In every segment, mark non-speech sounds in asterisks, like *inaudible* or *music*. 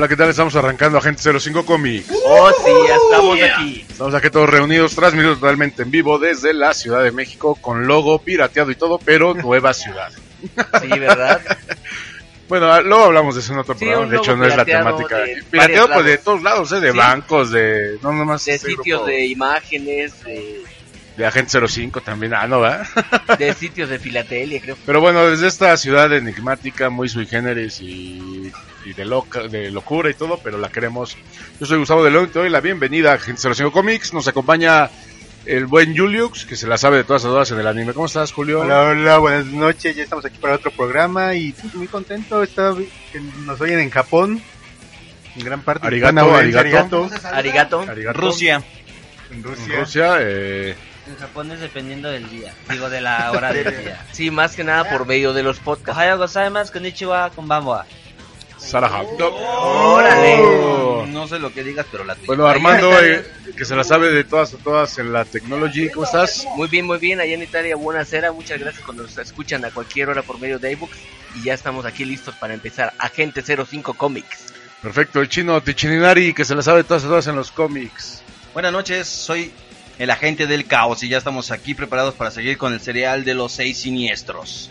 Hola, ¿qué tal? Estamos arrancando Agente 05 Comics. Oh, sí, ya estamos aquí. Estamos aquí todos reunidos, transmitidos totalmente en vivo desde la Ciudad de México, con logo pirateado y todo, pero *laughs* nueva ciudad. Sí, ¿verdad? *laughs* Bueno, luego hablamos de eso en otro Sí, programa. De hecho, no es la temática. Pirateado pues de todos lados, ¿eh? de Sí. bancos, de. No, nomás. De este sitios grupo de imágenes, de, de Agente 05 también. Ah, no, ¿verdad? *laughs* de sitios de filatelia, creo. Pero bueno, desde esta ciudad enigmática, muy sui generis y, y de, loca, de locura y todo, pero la queremos. Yo soy Gustavo de León y te doy la bienvenida a Agente 05 Comics. Nos acompaña el buen Juliux, que se la sabe de todas las dudas en el anime. ¿Cómo estás, Julio? Hola, hola, buenas noches. Ya estamos aquí para otro programa y muy contento. Está, que nos oyen en Japón, en gran parte. Arigato, arigato. Arigato. Arigato. Rusia. En En Rusia. Rusia, eh, En Japón es dependiendo del día. Digo, de la hora del día. Sí, más que nada por medio de los podcasts. Ohayou gozaimasu, konnichiwa, konbanwa. Sarah ¡Órale! Oh. No sé lo que digas, pero la tuya. Bueno, Armando, *laughs* eh, que se la sabe de todas a todas en la technology. ¿Cómo estás? Muy bien, muy bien. Allá en Italia, buena cera. Muchas gracias cuando nos escuchan a cualquier hora por medio de iBooks. Y ya estamos aquí listos para empezar. Agente 05 Comics. Perfecto, el chino Tichininari, que se la sabe de todas a todas en los cómics. Buenas noches, soy el agente del caos y ya estamos aquí preparados para seguir con el serial de los seis siniestros.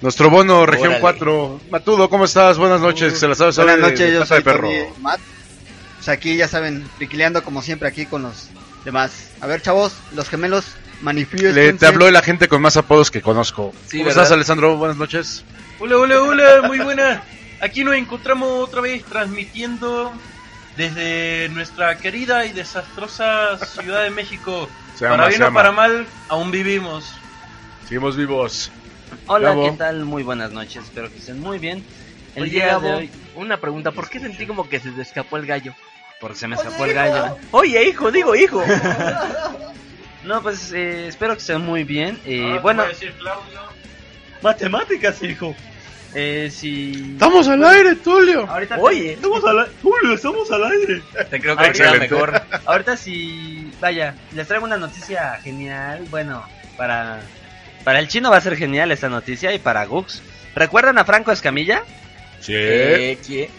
Nuestro bono, región Órale. 4. Matudo, ¿cómo estás? Buenas noches, que se la sabe sabe Buenas noches, yo soy perro. Matt. Pues aquí ya saben, piquileando como siempre aquí con los demás. A ver, chavos, los gemelos, manifiesten. Le, te habló el agente con más apodos que conozco. Sí, ¿Cómo ¿verdad? estás, Alessandro? Buenas noches. Hola, hola, hola, muy buena. Aquí nos encontramos otra vez transmitiendo desde nuestra querida y desastrosa Ciudad de México. *laughs* Se para ama, bien se o ama. para mal, aún vivimos. Seguimos vivos. Hola, Gabo. ¿qué tal? Muy buenas noches, espero que estén muy bien. El Oye, día Gabo, de hoy, una pregunta. ¿Por qué sentí como que se te escapó el gallo? porque se me escapó el gallo. Oye, hijo, digo hijo. *laughs* No, pues eh, espero que estén muy bien. Eh, te bueno, voy a decir, Claudio, Matemáticas, hijo. Eh, si... Estamos al aire, Tulio. Ahorita te- Oye, Estamos al aire. Julio, estamos al aire. te creo que queda Excelente. mejor. Ahorita sí, vaya, les traigo una noticia genial. Bueno, para para el chino va a ser genial esta noticia y para Gux. ¿Recuerdan a Franco Escamilla? Sí. Eh, ¿qué?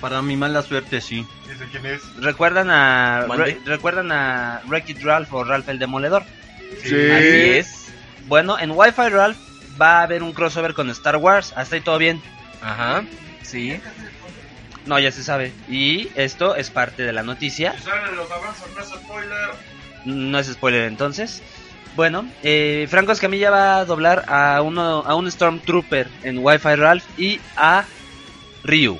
Para mi mala suerte, sí. ¿Ese quién es? ¿Recuerdan a. Re- recuerdan a Wreck-It Ralph o Ralph el Demoledor? Sí. Así es. Bueno, en Wi-Fi Ralph va a haber un crossover con Star Wars. Hasta ahí todo bien. Ajá, sí. No, ya se sabe. Y esto es parte de la noticia. No es spoiler. Entonces. Bueno, eh, Franco Escamilla va a doblar a uno a un Stormtrooper en Wi-Fi Ralph y a Ryu.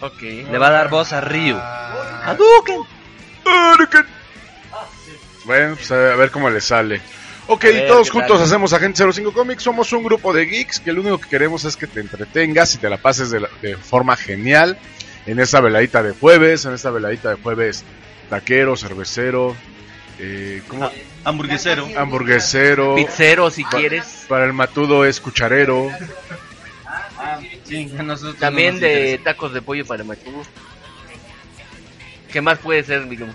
Ok. Le va a dar voz a Ryu. Ah, ¡Hadouken! Bueno, pues a ver cómo le sale. Ok, ver, todos ¿qué juntos tal? hacemos Agente 05 Comics. Somos un grupo de geeks que lo único que queremos es que te entretengas y te la pases de, la- de forma genial en esta veladita de jueves, en esta veladita de jueves taquero, cervecero, eh, ¿cómo? Ah, hamburguesero. hamburguesero. Pizzero, si quieres. Para el matudo es cucharero. Sí, no También de interesa. tacos de pollo para Machugu. ¿Qué más puede ser, Miguel?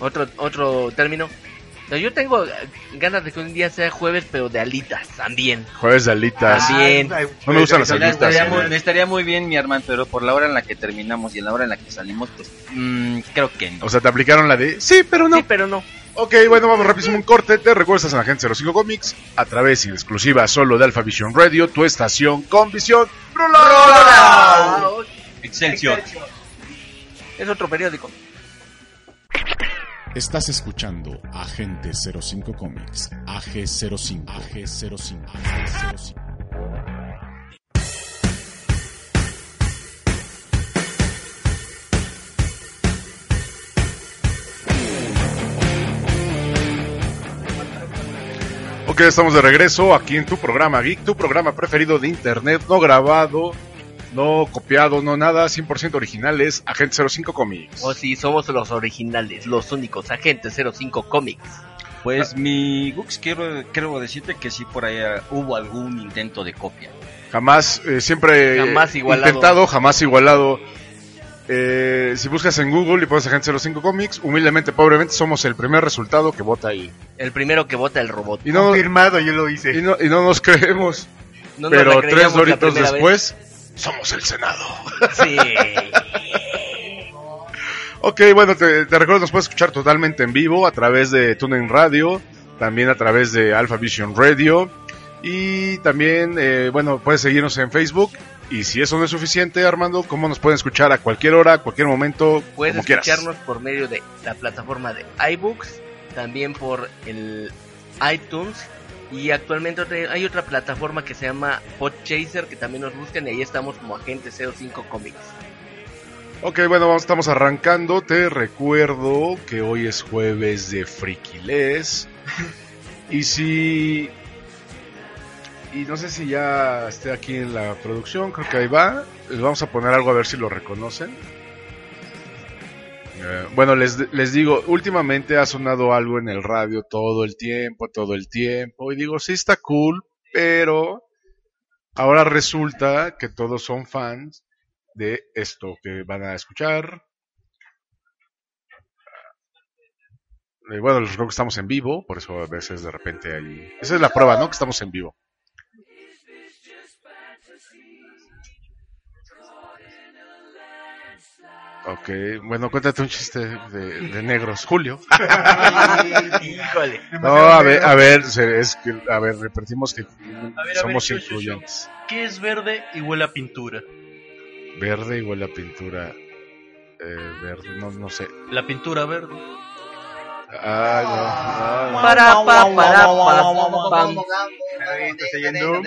Otro, otro término. No, yo tengo eh, ganas de que un día sea jueves, pero de alitas también. Jueves de alitas. También. No me gustan las Me alitas. estaría, muy, eh. me estaría muy bien, mi hermano, pero por la hora en la que terminamos y en la hora en la que salimos, pues mm, creo que no. O sea, te aplicaron la de sí, pero no. Sí, pero no. Ok, bueno, vamos rapidísimo un corte. Te recuerdas en Agente 05 Comics a través y en exclusiva solo de Alpha Vision Radio, tu estación con visión. Excelsior. Es otro periódico. Estás escuchando Agente 05 Comics, AG05, AG05, AG05. Ok, estamos de regreso aquí en tu programa Geek, tu programa preferido de internet, no grabado, no copiado, no nada, 100% originales, Agente 05 Comics. O si somos los originales, los únicos, Agente 05 Comics. Pues mi Gux, quiero, quiero decirte que sí por ahí eh, hubo algún intento de copia. Jamás, eh, siempre Jamás igualado. intentado, jamás igualado. Eh, si buscas en Google y pones Agente 05 Comics, humildemente, pobremente, somos el primer resultado que vota ahí. El primero que vota el robot. Y no, Confirmado, yo lo hice. y no, y no nos creemos, No nos la pero tres doritos después, somos el Senado. Sí. Ok, bueno, te, te recuerdo, nos puedes escuchar totalmente en vivo a través de TuneIn Radio, también a través de Alpha Vision Radio y también, eh, bueno, puedes seguirnos en Facebook. Y si eso no es suficiente, Armando, ¿cómo nos pueden escuchar a cualquier hora, a cualquier momento, Puedes como quieras? escucharnos por medio de la plataforma de iBooks, también por el iTunes y actualmente hay otra plataforma que se llama Podchaser que también nos buscan y ahí estamos como Agente 05 Comics. Ok, bueno, vamos, estamos arrancando. Te recuerdo que hoy es jueves de Frikiles. *laughs* Y si. Y no sé si ya esté aquí en la producción, creo que ahí va. Les vamos a poner algo a ver si lo reconocen. Eh, bueno, les, les digo, últimamente ha sonado algo en el radio todo el tiempo, todo el tiempo. Y digo, sí está cool, pero ahora resulta que todos son fans de esto que van a escuchar. Eh, bueno, recuerdo que estamos en vivo, por eso a veces de repente hay... Esa es la prueba, ¿no? Que estamos en vivo. Ok, bueno, cuéntate un chiste de, de negros. Julio. *laughs* Híjole. No, a ver, a ver, se- es que, a ver, repetimos que A ver, somos yo, yo, yo. incluyentes. ¿Qué es verde y huele a pintura? Verde igual a pintura. Eh, verde, no, no sé. La pintura verde. Ay, no. Para, pa, para, pa, pam. Ahí está yendo.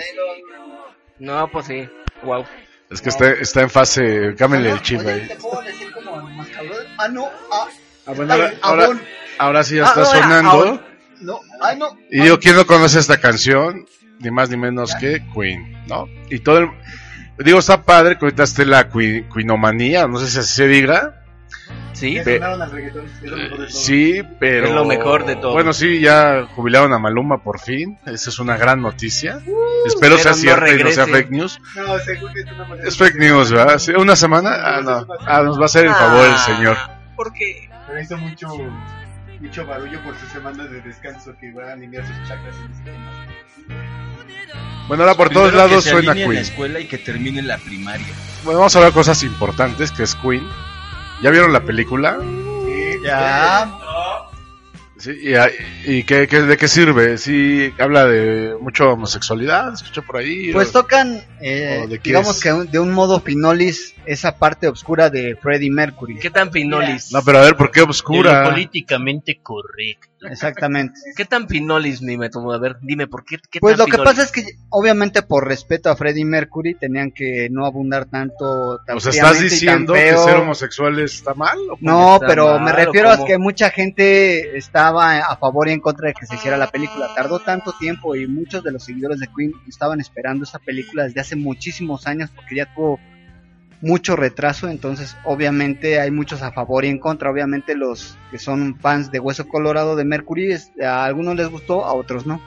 No, pues sí. Wow. Es que está, está en fase. Cámbiale el chip ahí. ¿Te puedo decir como más cabrón? Ah, no, ah, Ah, bueno, ahora, ay, ahora, sí ya Ah, está ahora, sonando. No, ay, no. Y digo, ¿quién no conoce esta canción? Ni más ni menos que Queen, ¿no? Y todo el... Digo, está padre que ahorita esté la Queen, Queenomanía, no sé si así se diga. Sí. Pe- al reggaetón, es lo mejor de todo. Sí, pero... Es lo mejor de todo. Bueno, sí, ya jubilaron a Maluma por fin. Esa es una gran noticia. Espero pero sea no cierta y no sea regrese. fake news. No, según es una manera- Es fake news, ¿verdad? Sí, ¿Una semana? Ah, no. Ah, nos va a hacer el favor el señor. ¿Por qué? Pero hizo mucho, mucho barullo por su semana de descanso que va a alinear sus chakras en este tema. Bueno, ahora por todos Primero que lados se suena alinee en la Queen. escuela y que termine la primaria. Bueno, vamos a hablar de cosas importantes, que es Queen. ¿Ya vieron la película? Ya. Sí, ¿Y, y qué, qué- de qué sirve? Sí, habla de mucha homosexualidad, escuché por ahí. Pues o- tocan, eh, ¿O de qué digamos es? que un- de un modo pinolis, esa parte oscura de Freddie Mercury. ¿Qué tan pinolis? No, pero a ver, ¿por qué obscura? políticamente correcto. Exactamente. *laughs* ¿Qué tan pinolis ni me tomó? A ver, dime, ¿por qué? qué Pues tan lo que pinolis? pasa es que obviamente por respeto a Freddie Mercury tenían que no abundar tanto tan O sea, ¿estás diciendo que ser homosexual está mal? ¿o? No, está pero me mal, refiero ¿o a que mucha gente estaba a favor y en contra de que se hiciera la película. Tardó tanto tiempo y muchos de los seguidores de Queen estaban esperando esta película desde hace muchísimos años porque ya tuvo mucho retraso, entonces obviamente hay muchos a favor y en contra. Obviamente los que son fans de Hueso Colorado de Mercury, a algunos les gustó, a otros no.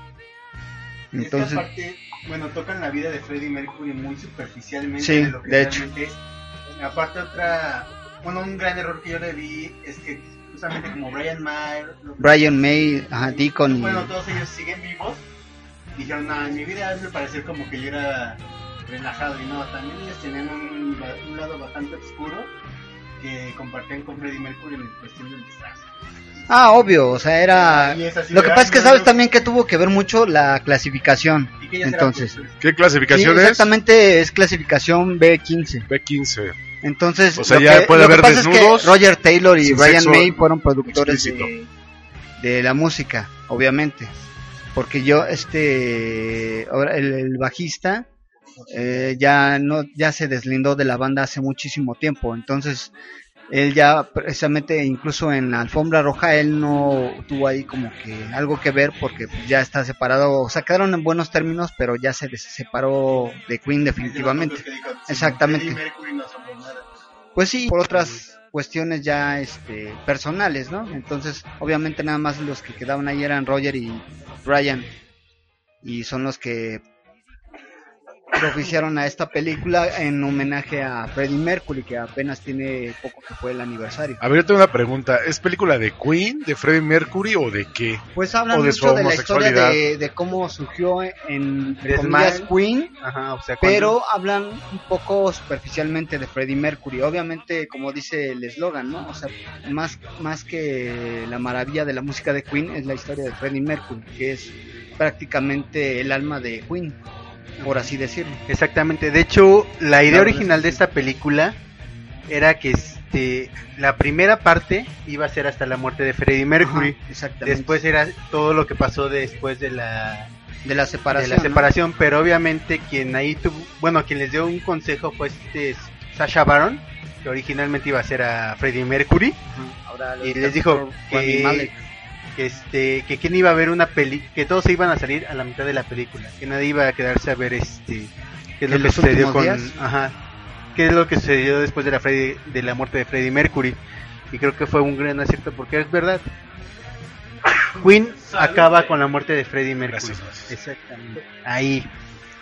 Entonces, bueno, tocan la vida de Freddie Mercury muy superficialmente. Sí, lo que de hecho. es. Aparte otra, bueno, un gran error que yo le vi es que justamente como Brian May, Brian May, ajá, Deacon y... bueno, todos ellos siguen vivos, dijeron, no, en mi vida es parecer como que yo era relajado y no, también ellos tenían un, un lado bastante oscuro que compartían con Freddie Mercury en cuestión del disfraz. Ah, obvio, o sea, era... Así Lo que pasa "Ay, es que sabes no". también que tuvo que ver mucho la clasificación. ¿Y qué ya será, Entonces, ¿Qué sí, clasificación es? exactamente es clasificación B15. B15. Entonces, O sea, lo ya que, puede lo que haber pasa es que Roger Taylor y Brian May fueron productores de, de la música, obviamente. Porque yo, este, ahora el, el bajista, eh, ya no, ya se deslindó de la banda hace muchísimo tiempo. Entonces, él ya precisamente, incluso en la alfombra roja, él no tuvo ahí como que algo que ver porque ya está separado. O sea, quedaron en buenos términos, pero ya se separó de Queen definitivamente. que dijo, "Sin Exactamente. Pues sí, por otras cuestiones ya este, personales, ¿no? Entonces, obviamente nada más los que quedaban ahí eran Roger y Brian. Y son los que propiciaron a esta película en homenaje a Freddie Mercury, que apenas tiene poco que fue el aniversario. A ver, yo tengo una pregunta. ¿Es película de Queen, de Freddie Mercury o de qué? Pues hablan de mucho de la historia de, de cómo surgió en comillas. Queen, Ajá, o sea, cuando- pero hablan un poco superficialmente de Freddie Mercury. Obviamente, como dice el eslogan, ¿no? O sea, más, más que la maravilla de la música de Queen es la historia de Freddie Mercury, que es prácticamente el alma de Queen, por así decirlo. Exactamente, de hecho, la idea La original de esta película era que este la primera parte iba a ser hasta la muerte de Freddie Mercury. Ajá, exactamente. Después era todo lo que pasó después de la, de la de separación. la ¿no? separación, pero obviamente quien ahí tuvo, bueno, quien les dio un consejo fue este Sasha Baron, que originalmente iba a ser a Freddie Mercury. Ajá, ahora lo y les dijo que. Que este que quién iba a ver una peli que todos se iban a salir a la mitad de la película que nadie iba a quedarse a ver este qué es lo ¿En que sucedió con días? ajá qué es lo que sucedió después de la Freddy- de la muerte de Freddie Mercury y creo que fue un gran acierto porque es verdad Queen acaba con la muerte de Freddie Mercury Gracias. exactamente ahí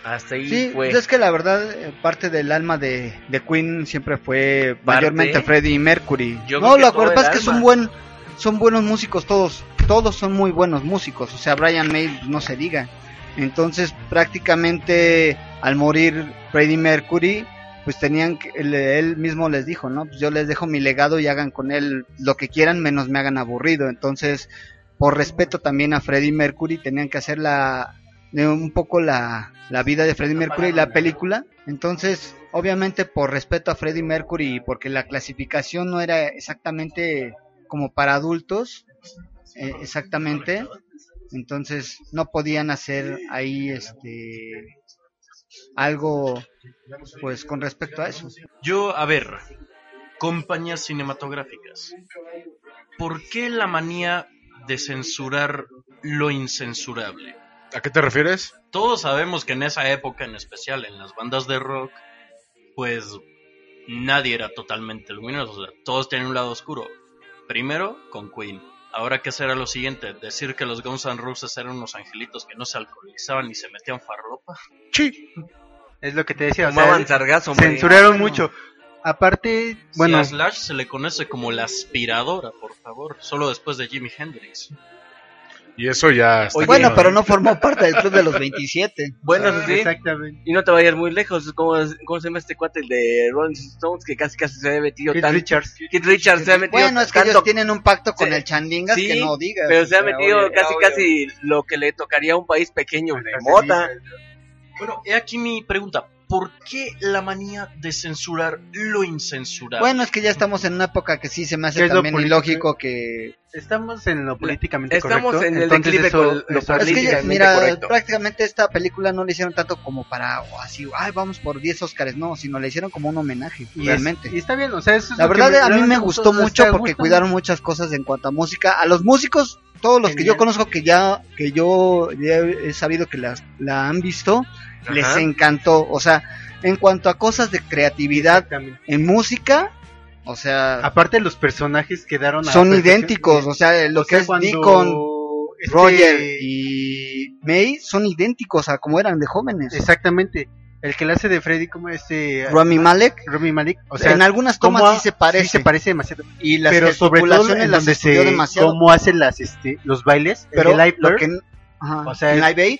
Hasta ahí Sí, fue. pues es que la verdad, eh, parte del alma de, de Queen siempre fue Parte. mayormente Freddie Mercury. Yo no, creo que es que son, buen, son buenos músicos todos. Todos son muy buenos músicos. O sea, Brian May no se diga. Entonces, prácticamente al morir Freddie Mercury, pues tenían que, él, mismo les dijo, ¿no? Pues yo les dejo mi legado y hagan con él lo que quieran, menos me hagan aburrido. Entonces, por respeto también a Freddie Mercury, tenían que hacer la, un poco la, la vida de Freddie Mercury y la película. Entonces, obviamente por respeto a Freddie Mercury y porque la clasificación no era exactamente como para adultos, eh, exactamente, entonces no podían hacer ahí este algo pues con respecto a eso. Yo, a ver, compañías cinematográficas. ¿Por qué la manía de censurar lo incensurable? ¿A qué te refieres? Todos sabemos que en esa época, en especial en las bandas de rock, pues nadie era totalmente luminoso, o sea, todos tenían un lado oscuro. Primero con Queen. Ahora, ¿qué será lo siguiente? ¿Decir que los Guns N' Roses eran unos angelitos que no se alcoholizaban ni se metían farlopa? Sí. es lo que te decía o sea, sargazo, censuraron mucho aparte Bueno, bueno a Slash se le conoce como la aspiradora, por favor, solo después de Jimi Hendrix. Y eso ya está bueno, pero no formó parte del club de los 27. *laughs* Bueno, eso sí. exactamente Y no te vayas muy lejos. ¿Cómo, ¿Cómo se llama este cuate el de Rolling Stones? Que casi casi se había metido tan... Richards Keith Richards se ha metido Bueno, es que tanto... ellos tienen un pacto con Sí, el Chandingas sí, que no digas. Pero se ha metido obvio. casi casi lo que le tocaría a un país pequeño de mota. Bueno, he aquí mi pregunta. ¿Por qué la manía de censurar lo incensurable? Bueno, es que ya estamos en una época que sí se me ¿Qué hace es lo también ilógico que... Estamos en lo políticamente Estamos correcto. en el entonces declive eso- con lo eso- Es que, ya- políticamente mira, correcto. prácticamente esta película no la hicieron tanto como para, o así, ay, vamos por 10 Oscars, no, sino la hicieron como un homenaje, y es- realmente. y está bien, o sea, eso es La que verdad, a mí me gustó mucho porque cuidaron muchas cosas en cuanto a música. A los músicos, todos los que yo conozco que ya, que yo ya he sabido que las, la han visto, les encantó. O sea, en cuanto a cosas de creatividad en música, o sea, Aparte los personajes quedaron a son idénticos. O sea, lo O que sea, es cuando Deacon, este- Roger y May son idénticos a como eran de jóvenes. Exactamente. El que le hace de Freddy como este Rami Malek, Rami Malik, o sea, en algunas tomas sí se parece. sí se parece demasiado. y las pero sobre todo en las donde se demasiado. cómo hace las este los bailes, el pero de Live Blur, que, ajá, o sea, en es- Live Aid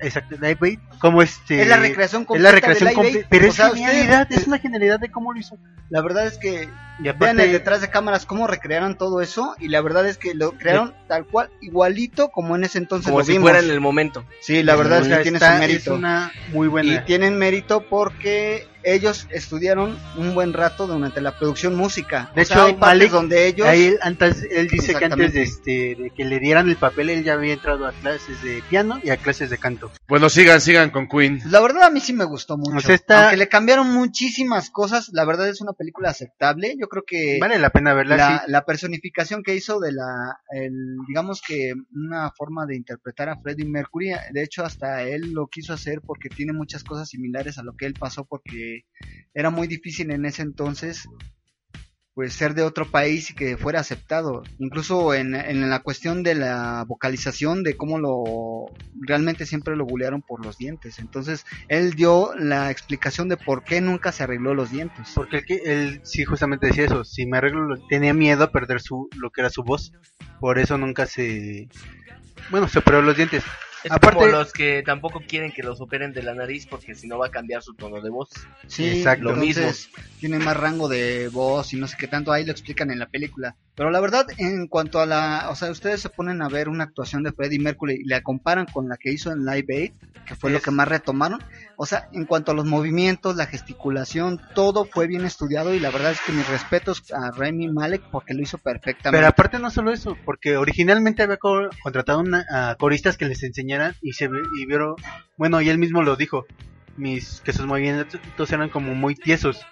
exacto, Live Aid, como este es la recreación es completa la recreación completa, pero O es sea, genialidad, ustedes- es una genialidad de cómo lo hizo. La verdad es que Y vean aparte el detrás de cámaras cómo recrearon todo eso y la verdad es que lo crearon tal cual igualito como en ese entonces Como lo si vimos. fuera en el momento. Sí, la verdad o es que tiene su mérito. Es una muy buena. Y tienen mérito porque ellos estudiaron un buen rato durante la producción música. De O sea, hecho, hay partes Malik, donde ellos Ahí él, antes, él dice que antes de, este, de que le dieran el papel, él ya había entrado a clases de piano y a clases de canto. Bueno, sigan, sigan con Queen. La verdad a mí sí me gustó mucho. O sea, está- Aunque le cambiaron muchísimas cosas, la verdad es una película aceptable. Yo creo que Vale la pena verla. la, sí. la personificación que hizo de la, el, digamos que una forma de interpretar a Freddie Mercury, de hecho hasta él lo quiso hacer porque tiene muchas cosas similares a lo que él pasó porque era muy difícil en ese entonces pues ser de otro país y que fuera aceptado, incluso en, la cuestión de la vocalización, de cómo lo realmente siempre lo bulearon por los dientes, entonces él dio la explicación de por qué nunca se arregló los dientes. Porque él, sí justamente decía eso, si me arreglo, lo- tenía miedo a perder su lo que era su voz, por eso nunca se... Bueno, se operó los dientes. Es Aparte- como los que tampoco quieren que los operen de la nariz porque si no va a cambiar su tono de voz. Sí, Exacto. lo Lo mismo. Tiene más rango de voz y no sé qué tanto. Ahí lo explican en la película. Pero la verdad, en cuanto a la. O sea, ustedes se ponen a ver una actuación de Freddie Mercury y la comparan con la que hizo en Live Aid, que fue lo Es- que más retomaron. O sea, en cuanto a los movimientos, la gesticulación, todo fue bien estudiado. Y la verdad es que mis respetos a Remy Malek porque lo hizo perfectamente. Pero aparte no solo eso, porque originalmente había co- contratado una- a coristas que les enseñaran y se y vieron, bueno, y él mismo lo dijo, mis que sus movimientos eran como muy tiesos.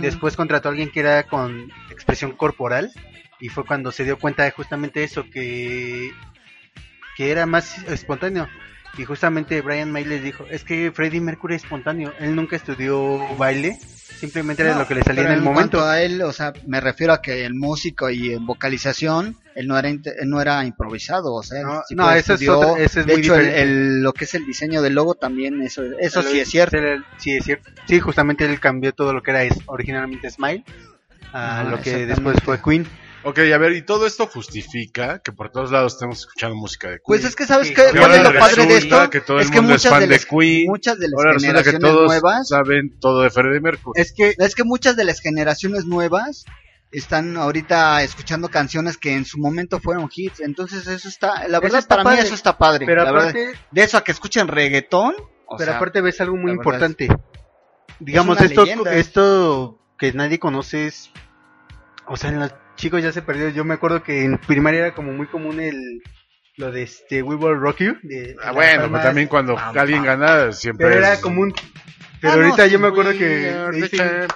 Después contrató a alguien que era con expresión corporal y fue cuando se dio cuenta de justamente eso que que era más espontáneo. Y justamente Brian May les dijo, es que Freddie Mercury es espontáneo, él nunca estudió baile, simplemente era No, lo que le salía en el momento. cuanto a él, o sea, me refiero a que el músico y en vocalización, él no era él no era improvisado, o sea, No, eso es estudió. otra- eso es de muy hecho, el, diferente. el- lo que es el diseño del logo también, eso, eso sí es cierto. Sí, es cierto. Sí, justamente él cambió todo lo que era es- originalmente Smile a lo que después fue Queen. Ok, a ver, y todo esto justifica que por todos lados estemos escuchando música de Queen. Pues es que sabes Sí, qué, cuál ahora es lo padre de esto, que todo es el que mundo es muchas fan de de las, Queen. muchas de las Ahora resulta que generaciones todos nuevas, saben todo de Freddie Mercury. Es que es que muchas de las generaciones nuevas están ahorita escuchando canciones que en su momento fueron hits, entonces eso está, la Eso verdad está para mí padre. eso está padre, pero la verdad. de eso a que escuchen reggaetón, o pero sea, aparte ves algo muy la importante. Digamos una esto leyenda. esto que nadie conoce es o sea, en los chicos ya se perdió. Yo me acuerdo que en primaria era como muy común el lo de este We Will Rock You de Ah, bueno, pues también cuando pam, alguien pam. gana siempre pero era es- común. Pero Ah, no, ahorita sí, yo me acuerdo que dicen.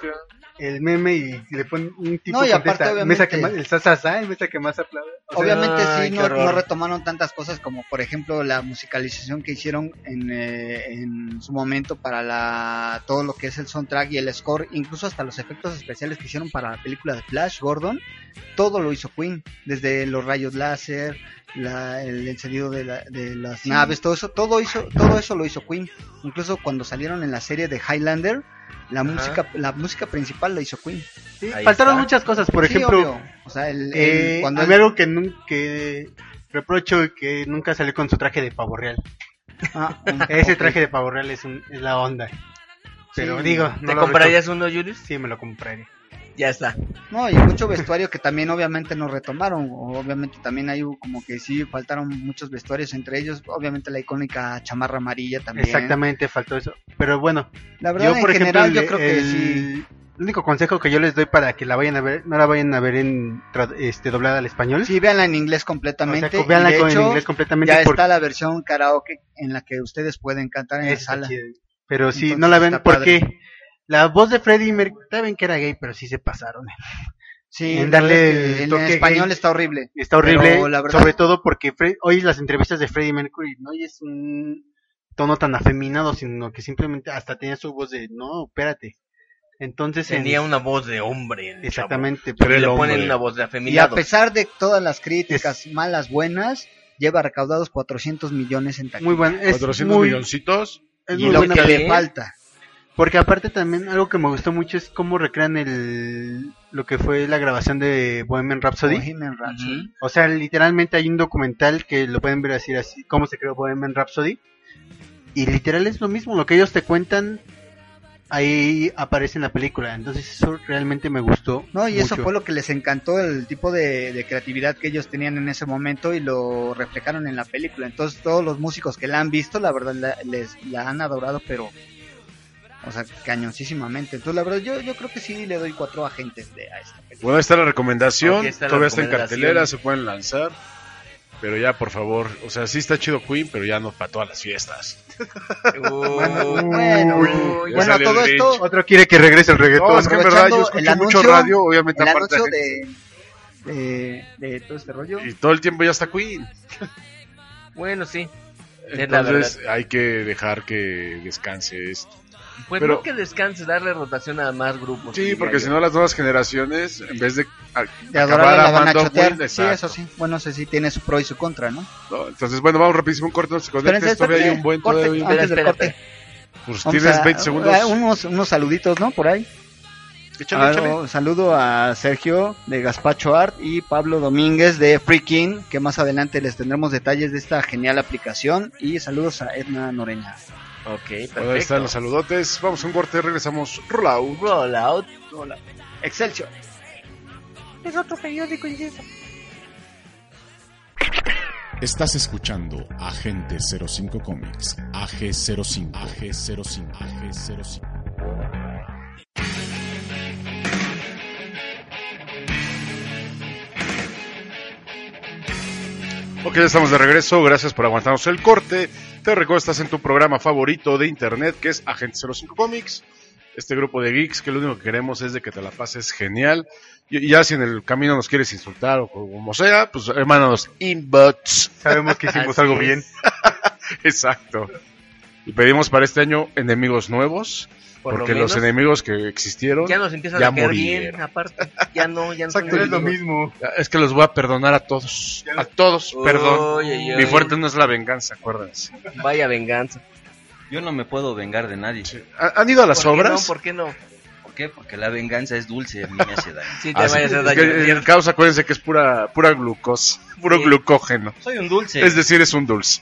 El meme y le ponen un tipo No, y aparte, contesta, mesa que obviamente- más, el sasasa, el mesa que más aplaude. O sea, Obviamente Ay, sí, no, no retomaron tantas cosas como por ejemplo la musicalización que hicieron en, eh, en su momento para la todo lo que es el soundtrack y el score, incluso hasta los efectos especiales que hicieron para la película de Flash Gordon, todo lo hizo Queen, desde los rayos láser, la- el encendido de, la- de las naves, todo eso, todo hizo, todo eso lo hizo Queen. Incluso cuando salieron en la serie de Highlander, la música, la música principal la hizo Queen. sí, faltaron está. muchas cosas, por Sí, ejemplo, obvio. o sea, el, el- eh, cuando mí algo que, nun- que reprocho que nunca salió con su traje de pavo real. Ah, *laughs* Ese traje de pavo real es, un- es la onda. Pero Sí. digo, ¿Te no comprarías uno, Julius? Sí, me lo compraré. Ya está. No, y mucho vestuario que también obviamente no retomaron. Obviamente también hay como que sí faltaron muchos vestuarios, entre ellos obviamente la icónica chamarra amarilla también. Exactamente, faltó eso. Pero bueno, La verdad, yo por en ejemplo, general, el- yo creo que el- sí. El único consejo que yo les doy para que la vayan a ver, no la vayan a ver en este doblada al español. Sí, véanla en inglés completamente. O sea, véanla y de con- en inglés completamente Ya porque- está la versión karaoke en la que ustedes pueden cantar en la sala. chido. Pero sí, Entonces, no la ven está padre. porque la voz de Freddie Mercury, saben que era gay, pero sí se pasaron. Sí, en darle es el en toque español gay. está horrible. Está horrible, verdad- sobre todo porque Fre- hoy las entrevistas de Freddie Mercury no y es un tono tan afeminado, sino que simplemente hasta tenía su voz de, no, espérate. Entonces, en- Tenía una voz de hombre. el Exactamente, chavo. pero Y el le ponen hombre. una voz de Y a afeminado. pesar de todas las críticas, malas, buenas, lleva recaudados 400 millones en taquilla. muy bueno, es 400 muy, milloncitos. es Y muy lo buena que le falta. Porque aparte también algo que me gustó mucho es cómo recrean el lo que fue la grabación de Bohemian Rhapsody. Bohemian Rhapsody. O sea, literalmente hay un documental que lo pueden ver así, así cómo se creó Bohemian Rhapsody. Y literal es lo mismo, lo que ellos te cuentan, ahí aparece en la película. Entonces eso realmente me gustó. No, y eso fue lo que les encantó, el tipo de, de creatividad que ellos tenían en ese momento y lo reflejaron en la película. Entonces todos los músicos que la han visto, la verdad, la, les, la han adorado, pero, o sea, cañoncísimamente. Entonces la verdad, yo, yo creo que sí le doy cuatro agentes de, a esta película. Bueno, ahí está la recomendación. Ok, está la Todavía está en cartelera, se pueden lanzar. Pero ya, por favor, o sea, sí está chido Queen, pero ya no para todas las fiestas. *laughs* Bueno, Uy, bueno, todo esto. Otro quiere que regrese el reggaetón. No, es que en verdad yo escucho mucho radio, obviamente el aparte anuncio de de, de, todo este rollo. Y todo el tiempo ya está Queen. Bueno, sí. Entonces hay que dejar que descanse esto. Pues Pero- no que descanse, darle rotación a más grupos. Sí, porque si no las nuevas generaciones, en vez de, a- De acabar la van a chotear. Queen, Sí, eso sí. Bueno, sé si tiene su pro y su contra, ¿no? ¿no? Entonces, bueno, vamos rapidísimo un corte, no se todavía hay un buen corte, todavía antes del corte. Pues Vamos tienes a- 20 segundos. a- unos, unos saluditos, ¿no? Por ahí. Échale, Ah, échale. un saludo a Sergio de Gaspacho Art y Pablo Domínguez de Freaking, que más adelante les tendremos detalles de esta genial aplicación. Y saludos a Edna Noreña. Ok, Bueno, ahí están perfecto. los saludotes. Vamos a un corte, regresamos. Roll out. Roll out. Excelsior. Es otro periódico, insisto. Estás escuchando Agente 05 Comics, AG05, AG05, AG05. Ok, ya estamos de regreso. Gracias por aguantarnos el corte. Te recuerdo, estás en tu programa favorito de internet, que es Agente 05 Comics. Este grupo de geeks que lo único que queremos es de que te la pases genial. Y ya si en el camino nos quieres insultar o como sea, pues hermanos, inbox. Sabemos que hicimos algo bien. *laughs* Exacto. Y pedimos para este año enemigos nuevos, Por lo porque los enemigos que existieron Ya nos empiezan ya a caer bien, aparte. Ya no, ya no Exacto, es lo mismo. Es que los voy a perdonar a todos. A todos, perdón. Mi fuerte no es la venganza, acuérdense. Vaya venganza. Yo no me puedo vengar de nadie. ¿Ha- ¿Han ido a las ¿Por qué obras? no? ¿Por qué no? ¿Por qué? Porque la venganza es dulce, a mí me hace daño. *laughs* Sí, te Ah, sí, vayas a es daño. que ¿cierto? el caos, acuérdense que es pura, pura glucosa, puro Sí. glucógeno. Soy un dulce. Es decir, es un dulce.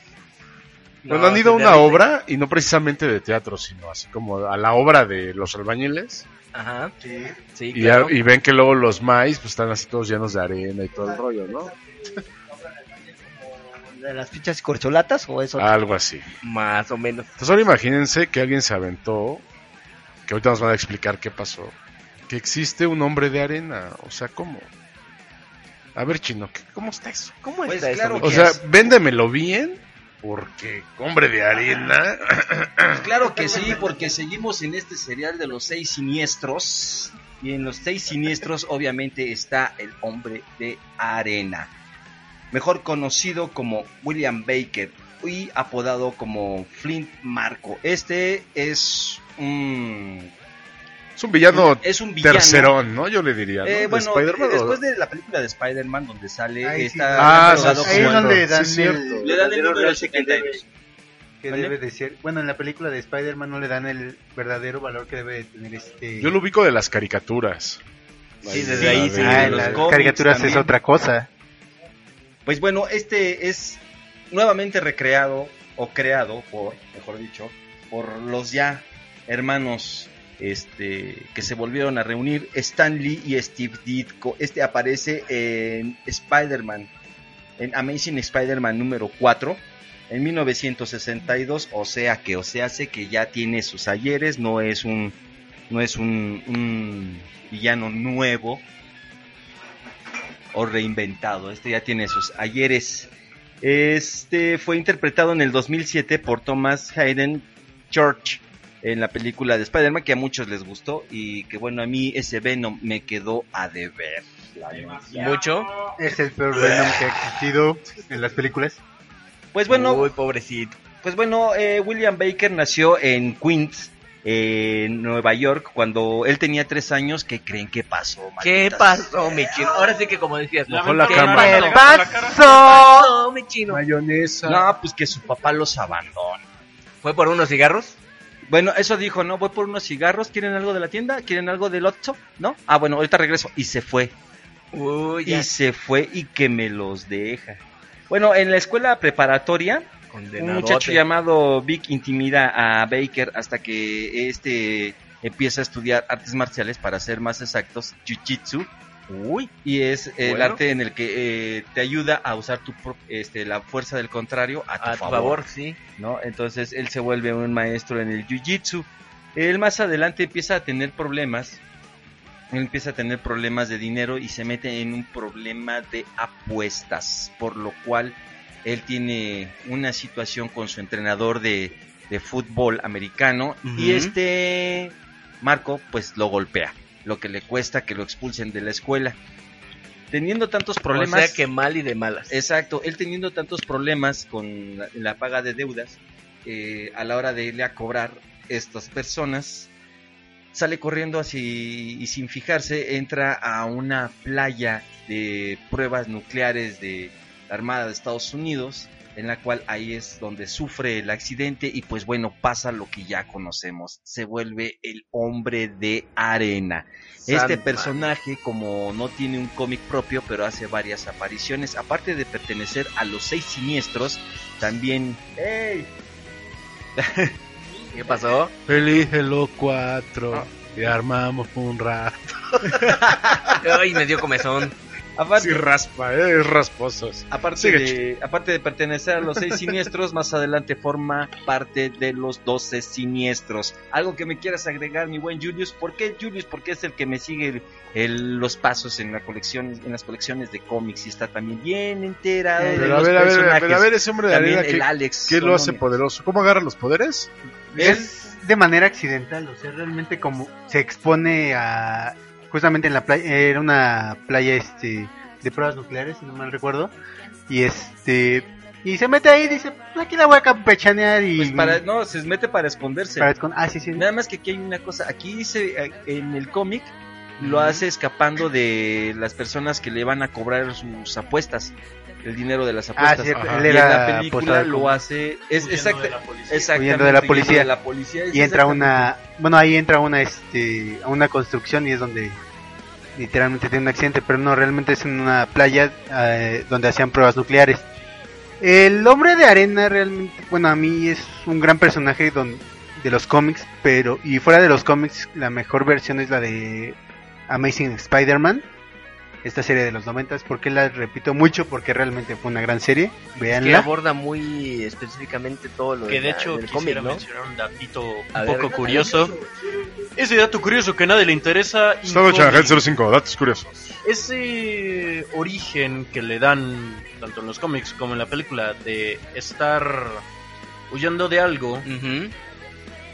No, Cuando han ido a una obra, y no precisamente de teatro, sino así como a la obra de los albañiles, Ajá. Sí. Sí, y, claro. ya- y ven que luego los maíz pues, están así todos llenos de arena y todo el rollo, ¿no? ¿De las fichas y corcholatas o eso? Algo así. Más o menos. Entonces ahora imagínense que alguien se aventó, que ahorita nos van a explicar qué pasó, que existe un hombre de arena, o sea, ¿cómo? A ver, chino, ¿qué- ¿cómo está eso? ¿Cómo Pues está claro eso? O ¿Qué sea, véndemelo bien, porque hombre de arena. Claro que sí, porque seguimos en este serial de los seis siniestros. Y en los seis siniestros, obviamente, está el hombre de arena. Mejor conocido como William Baker y apodado como Flint Marco. Este es un. Es un villano es un villano. tercerón, ¿no? Yo le diría. ¿no? Eh, ¿De bueno, Spider-Man o- después de la película de Spider-Man, donde sale Ahí sí. está Ah, sí, Ahí es donde sí, dan es cierto. el, le dan el número que 72. que ¿Vale? debe de ser. Bueno, en la película de Spider-Man no le dan el verdadero valor que debe de tener este. Yo lo ubico de las caricaturas. Sí, desde la ahí de- sí, Ah, de en las caricaturas es también. otra cosa. Pues bueno, este es nuevamente recreado o creado por, mejor dicho, por los ya hermanos este, que se volvieron a reunir. Stan Lee y Steve Ditko. Este aparece en Spider-Man, en Amazing Spider-Man número 4, en 1962. O sea que, o sé que ya tiene sus ayeres, no es un, no es un villano nuevo o reinventado. Este ya tiene sus ayeres. Este fue interpretado en el 2007 por Thomas Hayden Church en la película de Spider-Man que a muchos les gustó y que bueno, a mí ese Venom me quedó a deber. Mucho. Es el peor Venom que ha existido en las películas. Pues bueno, Uy, pobrecito. pues bueno, eh, William Baker nació en Queens, en Nueva York, cuando él tenía tres años. ¿Qué creen que pasó? ¿Qué pasó, mi chino? Ahora sí que como decías, Bajó la ¿qué cámara. pasó? pasó, mi chino? Mayonesa. No, pues que su papá los abandona. ¿Fue por unos cigarros? Bueno, eso dijo, ¿no? Voy por unos cigarros, ¿quieren algo de la tienda? ¿Quieren algo del Otto? ¿No? Ah, bueno, ahorita regreso. Y se fue. Uy, ya. Y se fue y que me los deja. Bueno, en la escuela preparatoria, un muchacho llamado Vic intimida a Baker hasta que este empieza a estudiar artes marciales, para ser más exactos, Jiu-Jitsu. Uy, Y es el Bueno. arte en el que eh, te ayuda a usar tu este, la fuerza del contrario a tu a favor. favor, sí. ¿no? Entonces él se vuelve un maestro en el jiu-jitsu. Él más adelante empieza a tener problemas. Él empieza a tener problemas de dinero y se mete en un problema de apuestas, por lo cual él tiene una situación con su entrenador de, de fútbol americano y este Marco pues lo golpea, lo que le cuesta que lo expulsen de la escuela. Teniendo tantos problemas, O sea que mal y de malas. Exacto, él teniendo tantos problemas con la, la paga de deudas, eh, a la hora de irle a cobrar estas personas, sale corriendo así y sin fijarse entra a una playa de pruebas nucleares de la Armada de Estados Unidos, en la cual ahí es donde sufre el accidente y pues bueno, pasa lo que ya conocemos, se vuelve el hombre de arena. Este personaje, como no tiene un cómic propio, pero hace varias apariciones, aparte de pertenecer a los seis siniestros, también... ¡Ey! *laughs* ¿Qué pasó? Elígelo cuatro. Ah. Y armamos un rato. *laughs* Ay, me dio comezón. Aparte, Sí, raspa, eh, es rasposos. aparte, Sigue, de, aparte de pertenecer a los seis siniestros, más adelante forma parte de los doce siniestros. Algo que me quieras agregar, mi buen Julius. ¿Por qué Julius? Porque es el que me sigue el- el- los pasos en la colección, en las colecciones de cómics y está también bien enterado de Pero a los ver, a ver, personajes. pero a ver, ese hombre de También arena, el ¿qué, Alex. qué lo hace poderoso? ¿Cómo agarra los poderes? Es de manera accidental, o sea, realmente como se expone a justamente en la playa, era una playa este de pruebas nucleares, si no mal recuerdo, y este y se mete ahí y dice, "Pues aquí la voy a campechanear y Pues para, no, se mete para esconderse. para escon- ah, sí, sí. Nada más que aquí hay una cosa. Aquí dice eh, en el cómic lo hace escapando de las personas que le van a cobrar sus apuestas, el dinero de las Ah, apuestas. Ajá. él y en la película lo hace es exacta, exactamente, Huyendo de la policía. de la policía, y entra una, bueno, ahí entra una este a una construcción y es donde literalmente tiene un accidente, pero no, realmente es en una playa eh, donde hacían pruebas nucleares. El hombre de arena realmente, bueno, a mí es un gran personaje don- de los cómics, pero y fuera de los cómics la mejor versión es la de Amazing Spider-Man, esta serie de los noventas, porque la repito mucho porque realmente fue una gran serie, Que veanla. aborda muy específicamente todo lo Que de la- hecho del quisiera cómic, ¿no? mencionar un datito A un poco ver. curioso. Ese dato curioso que a nadie le interesa. Estado Infoli. Changel 05, datos curiosos. Ese origen que le dan tanto en los cómics como en la película de estar huyendo de algo, Ujú.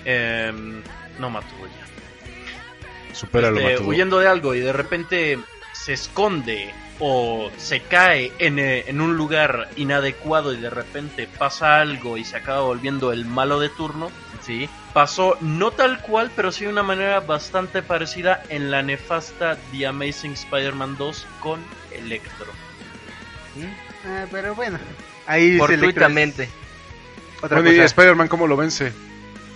em, no mato ya. Supéralo, Este, huyendo de algo y de repente se esconde o se cae en, eh, en un lugar inadecuado y de repente pasa algo y se acaba volviendo el malo de turno. Sí. Pasó no tal cual, pero sí de una manera bastante parecida en la nefasta The Amazing Spider-Man 2 con Electro. Ah, pero bueno, ahí Fortuitamente. otra Bueno, y cosa. Spider-Man, ¿cómo lo vence?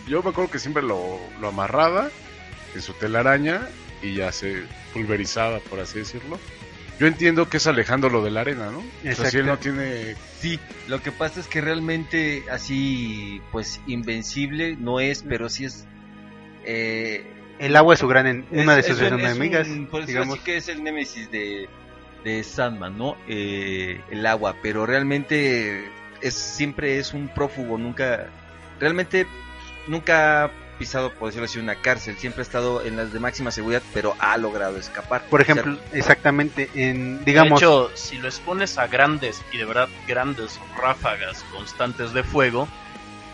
Yo me acuerdo que siempre lo, lo amarraba en su telaraña y ya se pulverizaba, por así decirlo. Yo entiendo que es alejándolo de la arena, ¿no? O sea, si él no tiene... Sí, lo que pasa es que realmente así, pues invencible no es, pero sí es. eh, el agua es su gran en- una de sus es enemigas, un- por decirlo digamos. así que es el némesis de, de Sandman, ¿no? Eh, el agua, pero realmente es siempre es un prófugo, nunca, realmente nunca ha pisado, por decirlo así, una cárcel, siempre ha estado en las de máxima seguridad, pero ha logrado escapar. Por O sea, ejemplo, exactamente, en, digamos, De hecho, si lo expones a grandes y de verdad grandes ráfagas constantes de fuego,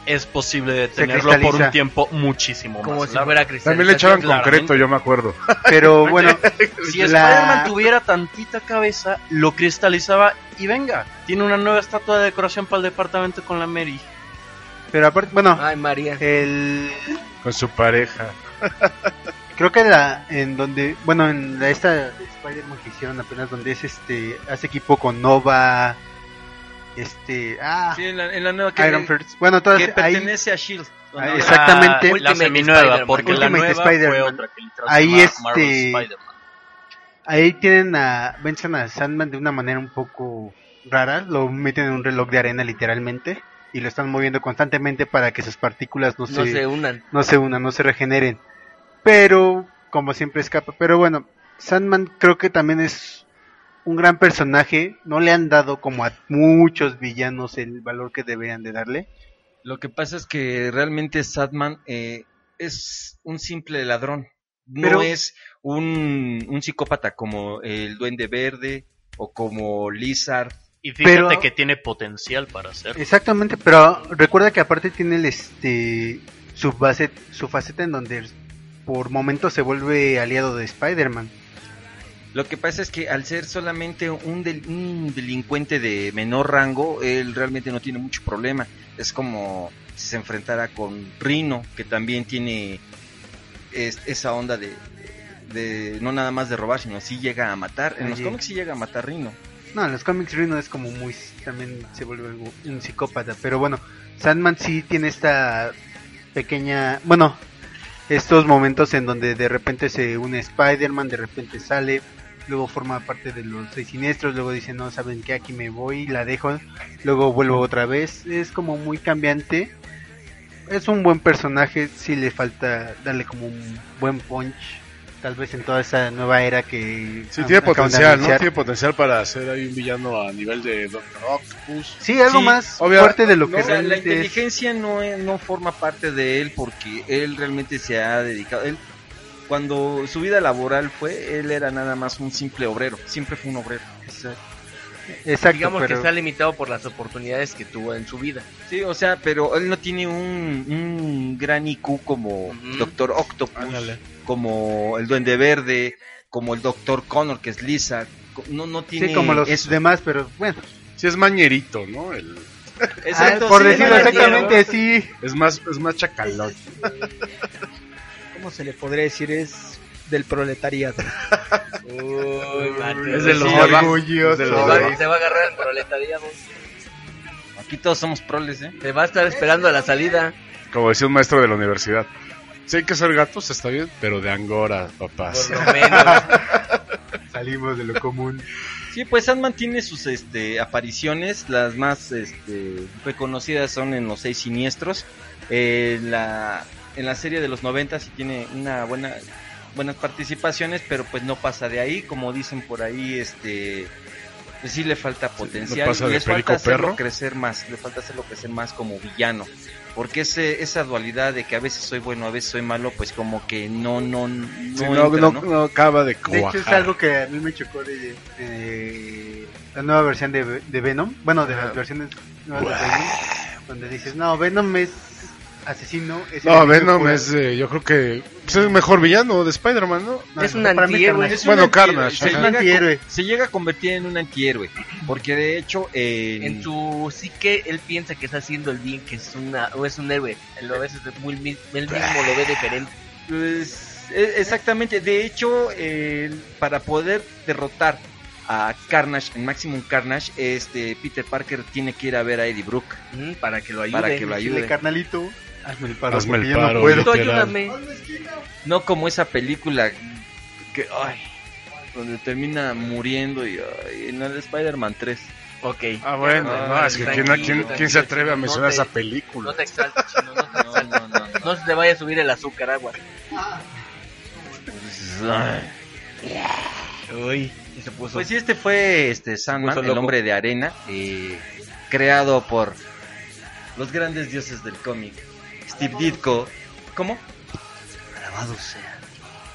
es posible detenerlo por un tiempo muchísimo Como más si largo. fuera También le echaban concreto, yo me acuerdo. *laughs* *laughs* pero bueno, Si la- Spider-Man tuviera tantita cabeza, lo cristalizaba y venga, tiene una nueva estatua de decoración para el departamento con la Mary. Pero aparte, bueno, Ay, María. el Con su pareja. *laughs* creo que la en donde, bueno, en la esta de Spider-Man que hicieron apenas donde es este hace equipo con Nova este, ah, sí, en, la, en la nueva que, Iron First. Bueno, todas que ahí pertenece a Shield. Ah, ¿no? exactamente. Ah, la Ultimate seminueva, porque la nueva fue Spider-Man. otra que Ahí, este, Spider-Man. ahí tienen a vencen a Sandman de una manera un poco rara, lo meten en un reloj de arena literalmente y lo están moviendo constantemente para que sus partículas no, No se se unan. no se unan, no se regeneren. Pero, como siempre escapa. Pero bueno, Sandman creo que también es un gran personaje. No le han dado como a muchos villanos el valor que deberían de darle. Lo que pasa es que realmente Sadman eh, es un simple ladrón. No Pero- es un, un psicópata como el Duende Verde o como Lizard. Y fíjate pero- que tiene potencial para hacerlo. Exactamente, pero recuerda que aparte tiene el este su base, su faceta en donde por momentos se vuelve aliado de Spider-Man. Lo que pasa es que al ser solamente un, del- un delincuente de menor rango, él realmente no tiene mucho problema. Es como si se enfrentara con Rino, que también tiene es- esa onda de, de no nada más de robar, sino sí llega a matar. En los cómics sí llega a matar Rino. No, en los cómics Rhino es como muy también se vuelve un psicópata, pero bueno, Sandman sí tiene esta pequeña, bueno, estos momentos en donde de repente se une Spider-Man, de repente sale, luego forma parte de los seis siniestros, luego dice, no, saben que aquí me voy, la dejo, luego vuelvo otra vez, es como muy cambiante. Es un buen personaje, sí le falta darle como un buen punch, tal vez en toda esa nueva era que Sí, tiene potencial, ¿no? Tiene potencial para ser ahí un villano a nivel de Doctor Octopus. Sí, algo Sí, más obvia- fuerte de lo no, que sea, la realmente es. inteligencia no, es- no forma parte de él porque él realmente se ha dedicado. Él, cuando su vida laboral fue, él era nada más un simple obrero. Siempre fue un obrero. Exacto, Digamos que está limitado por las oportunidades que tuvo en su vida. Sí, o sea, pero él no tiene un, un gran IQ como Ujú. Doctor Octopus, Ándale. Como el Duende Verde, como el Doctor Connor, que es. Co- No, no tiene sí, como los eso. demás, pero bueno. Sí, es mañerito, ¿no? El- *laughs* Exacto, Ah, por sí, decirlo exactamente, sí. es más, es más chacalón. *laughs* ¿Cómo se le podría decir? Es del proletariado. Es de los Sí, de abajo. orgulloso. Es de Se los de va, abajo. se va a agarrar el proletariado. Aquí todos somos proles, ¿eh? Se va a estar esperando a la salida. Como decía un maestro de la universidad. Sí hay que ser gatos, está bien, pero de Angora, papás. Por lo menos. *laughs* Salimos de lo común. Sí, pues Sandman tiene sus este, apariciones, las más este, reconocidas son en Los Seis Siniestros. Eh, la, en la serie de los 90 sí tiene una buena buenas participaciones, pero pues no pasa de ahí, como dicen por ahí, este pues sí le falta potencial pasa y les falta hacerlo perro. crecer más, le falta hacerlo crecer más como villano. Porque ese, esa dualidad de que a veces soy bueno, a veces soy malo, pues como que no, no, no, Sí, no, entra, no- ¿no? no acaba de De cuajar. hecho, es algo que a mí me chocó de, de la nueva versión de, de Venom. Bueno, de las versiones nuevas de Venom. Donde dices, no, Venom es asesino. Es No, enemigo Venom puro". es, eh, yo creo que pues, es el mejor villano de Spider-Man, ¿no? No, es un antihéroe. Carnage. Es Bueno, un antihéroe, Carnage, se ajá. llega, a- Antihéroe. se llega a convertir en un antihéroe. Porque de hecho, en, En su psique, él piensa que está haciendo el bien, que es una o es un héroe. Él a veces muy, él mismo lo ve diferente. pues, e- exactamente. De hecho, eh, para poder derrotar a Carnage, en Maximum Carnage, este Peter Parker tiene que ir a ver a Eddie Brook. Mm, para que lo ayude. Para que lo ayude. carnalito, hazme el paro. Hazme el yo no paro, puedo. Ayúdame. No como esa película que, ay, donde termina muriendo y ay, en el Spider-Man 3. Ok. Ah, bueno, Ah, no, es que ¿quién, quién- quién se atreve a no mencionar te- esa película? No te exaltes, chino, no te No, no, no, no. No se te vaya a subir el azúcar, agua. Uy, se puso. Pues sí, este fue este Sandman, el hombre de arena, eh, creado por los grandes dioses del cómic, Steve Ditko. ¿Cómo? Alabado sea.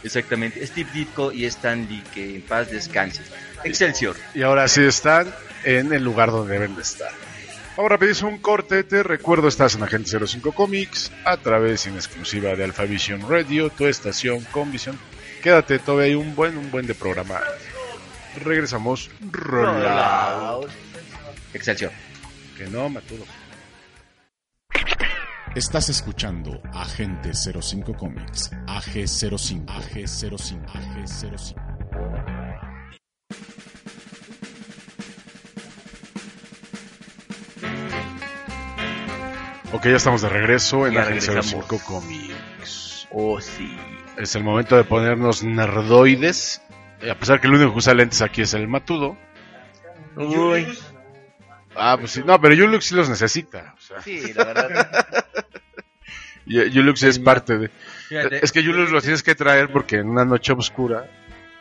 Exactamente, Steve Ditko y Stan Lee, que en paz descanse. Excelsior. Y ahora sí están en el lugar donde deben de estar. Ahora pedís un corte, te recuerdo, estás en Agente 05 Comics, a través en exclusiva de Alphavision Radio, tu estación con visión. Quédate, todavía hay un buen, un buen de programa. Regresamos. Rollout. Excelsior. Que no, Matudo. Estás escuchando Agente 05 Comics, AG05, AG05, AG05. Ok, ya estamos de regreso en Ya Agente regresamos. 05 Comics. Oh, sí. Es el momento de ponernos nerdoides. A pesar que el único que usa lentes aquí es el Matudo. Uy. Ah, pues sí. No, pero Yulux sí los necesita. O sea, Sí, la verdad. *laughs* Y- Yulux es parte de... Fíjate. Es que Yulux lo tienes que traer porque en una noche oscura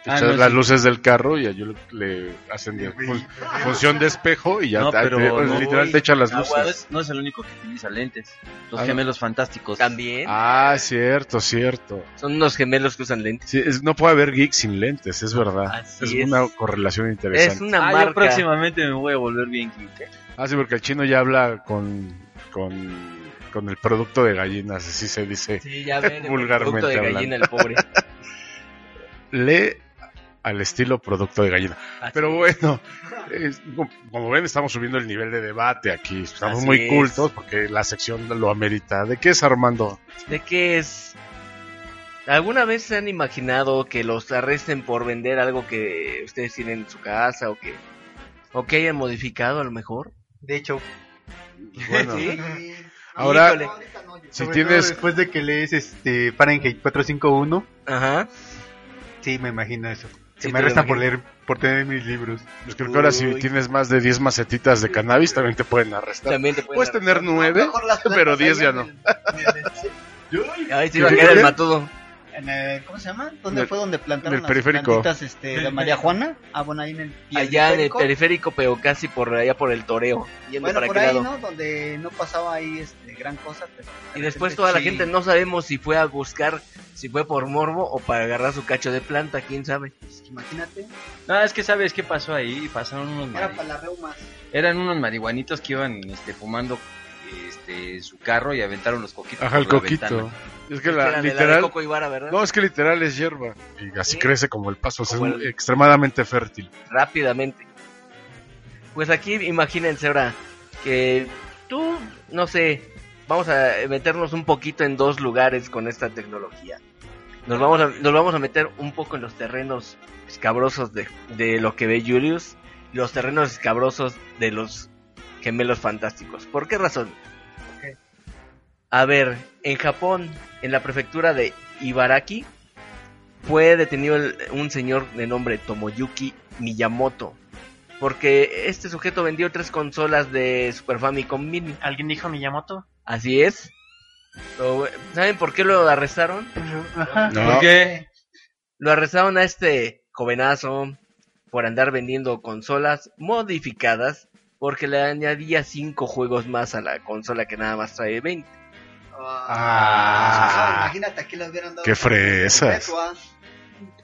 te Ah, echas no, las sí. luces del carro y a Yulux le hacen de fun- función de espejo y ya No, te- pero te- no, literal uy, te echa las No luces. es, no es el único que utiliza lentes. Los Ah, gemelos fantásticos. También. Ah, cierto, cierto. Son unos gemelos que usan lentes. Sí, es- no puede haber geek sin lentes, es verdad. Así es, es. una correlación interesante. Es una Ah, yo marca. próximamente me voy a volver bien geek. ¿eh? Ah, sí, porque el chino ya habla con, con, con el producto de gallinas, así se dice. Sí, ya ven. el Vulgarmente producto de hablando. gallina, el pobre. *laughs* Lee al estilo producto de gallina. Así Pero bueno, es- como- como ven, estamos subiendo el nivel de debate aquí. Estamos Así muy es. cultos porque la sección lo amerita. ¿De qué es Armando? ¿De qué es? ¿Alguna vez se han imaginado que los arresten por vender algo que ustedes tienen en su casa o que o que hayan modificado a lo mejor? De hecho, *laughs* Bueno, ¿Sí? Ahora, Híjole. si tienes... después de que lees este Fahrenheit 451, Ajá. sí me imagino eso. Sí, Que me arrestan por leer, por tener mis libros. Pues creo que ahora si tienes más de 10 macetitas de cannabis también te pueden arrestar. También te pueden Puedes tener 9, pero 10 ya no. Ahí se iba a ¿Qué, caer qué? el matudo. En el- ¿Cómo se llama? ¿Dónde el- fue donde plantaron las periférico. plantitas este, de María Juana? Ah, bueno, ahí en el Allá en el periférico. pero casi por allá por el toreo. Yendo Bueno, para por ahí, lado. ¿no? Donde no pasaba ahí este, gran cosa. pero Y de después toda la sí. gente no sabemos si fue a buscar, si fue por morbo o para agarrar su cacho de planta, quién sabe. Pues, Imagínate, No, es que sabes qué pasó ahí. Pasaron unos era para las reumas. Eran unos marihuanitos que iban este, fumando este, su carro y aventaron los coquitos. Ajá, el por la coquito. ventana. Es que la, la literal... Coco Ibarra, ¿verdad? No, es que literal es hierba. Y así Sí. crece como el paso. o sea, Como es el- extremadamente fértil. rápidamente. Pues aquí imagínense ahora que tú, no sé, vamos a meternos un poquito en dos lugares con esta tecnología. Nos vamos a, nos vamos a meter un poco en los terrenos escabrosos de, de lo que ve Julius y los terrenos escabrosos de los gemelos fantásticos. ¿Por qué razón? A ver, en Japón, en la prefectura de Ibaraki, fue detenido el- un señor de nombre Tomoyuki Miyamoto. Porque este sujeto vendió tres consolas de Super Famicom Mini. ¿Alguien dijo Miyamoto? Así es. ¿Saben por qué lo arrestaron? No. ¿Por qué? Lo arrestaron a este jovenazo por andar vendiendo consolas modificadas porque le añadía cinco juegos más a la consola que nada más trae 20. Ah. Imagínate, aquí le hubieran dado. Qué fresas. perpetua.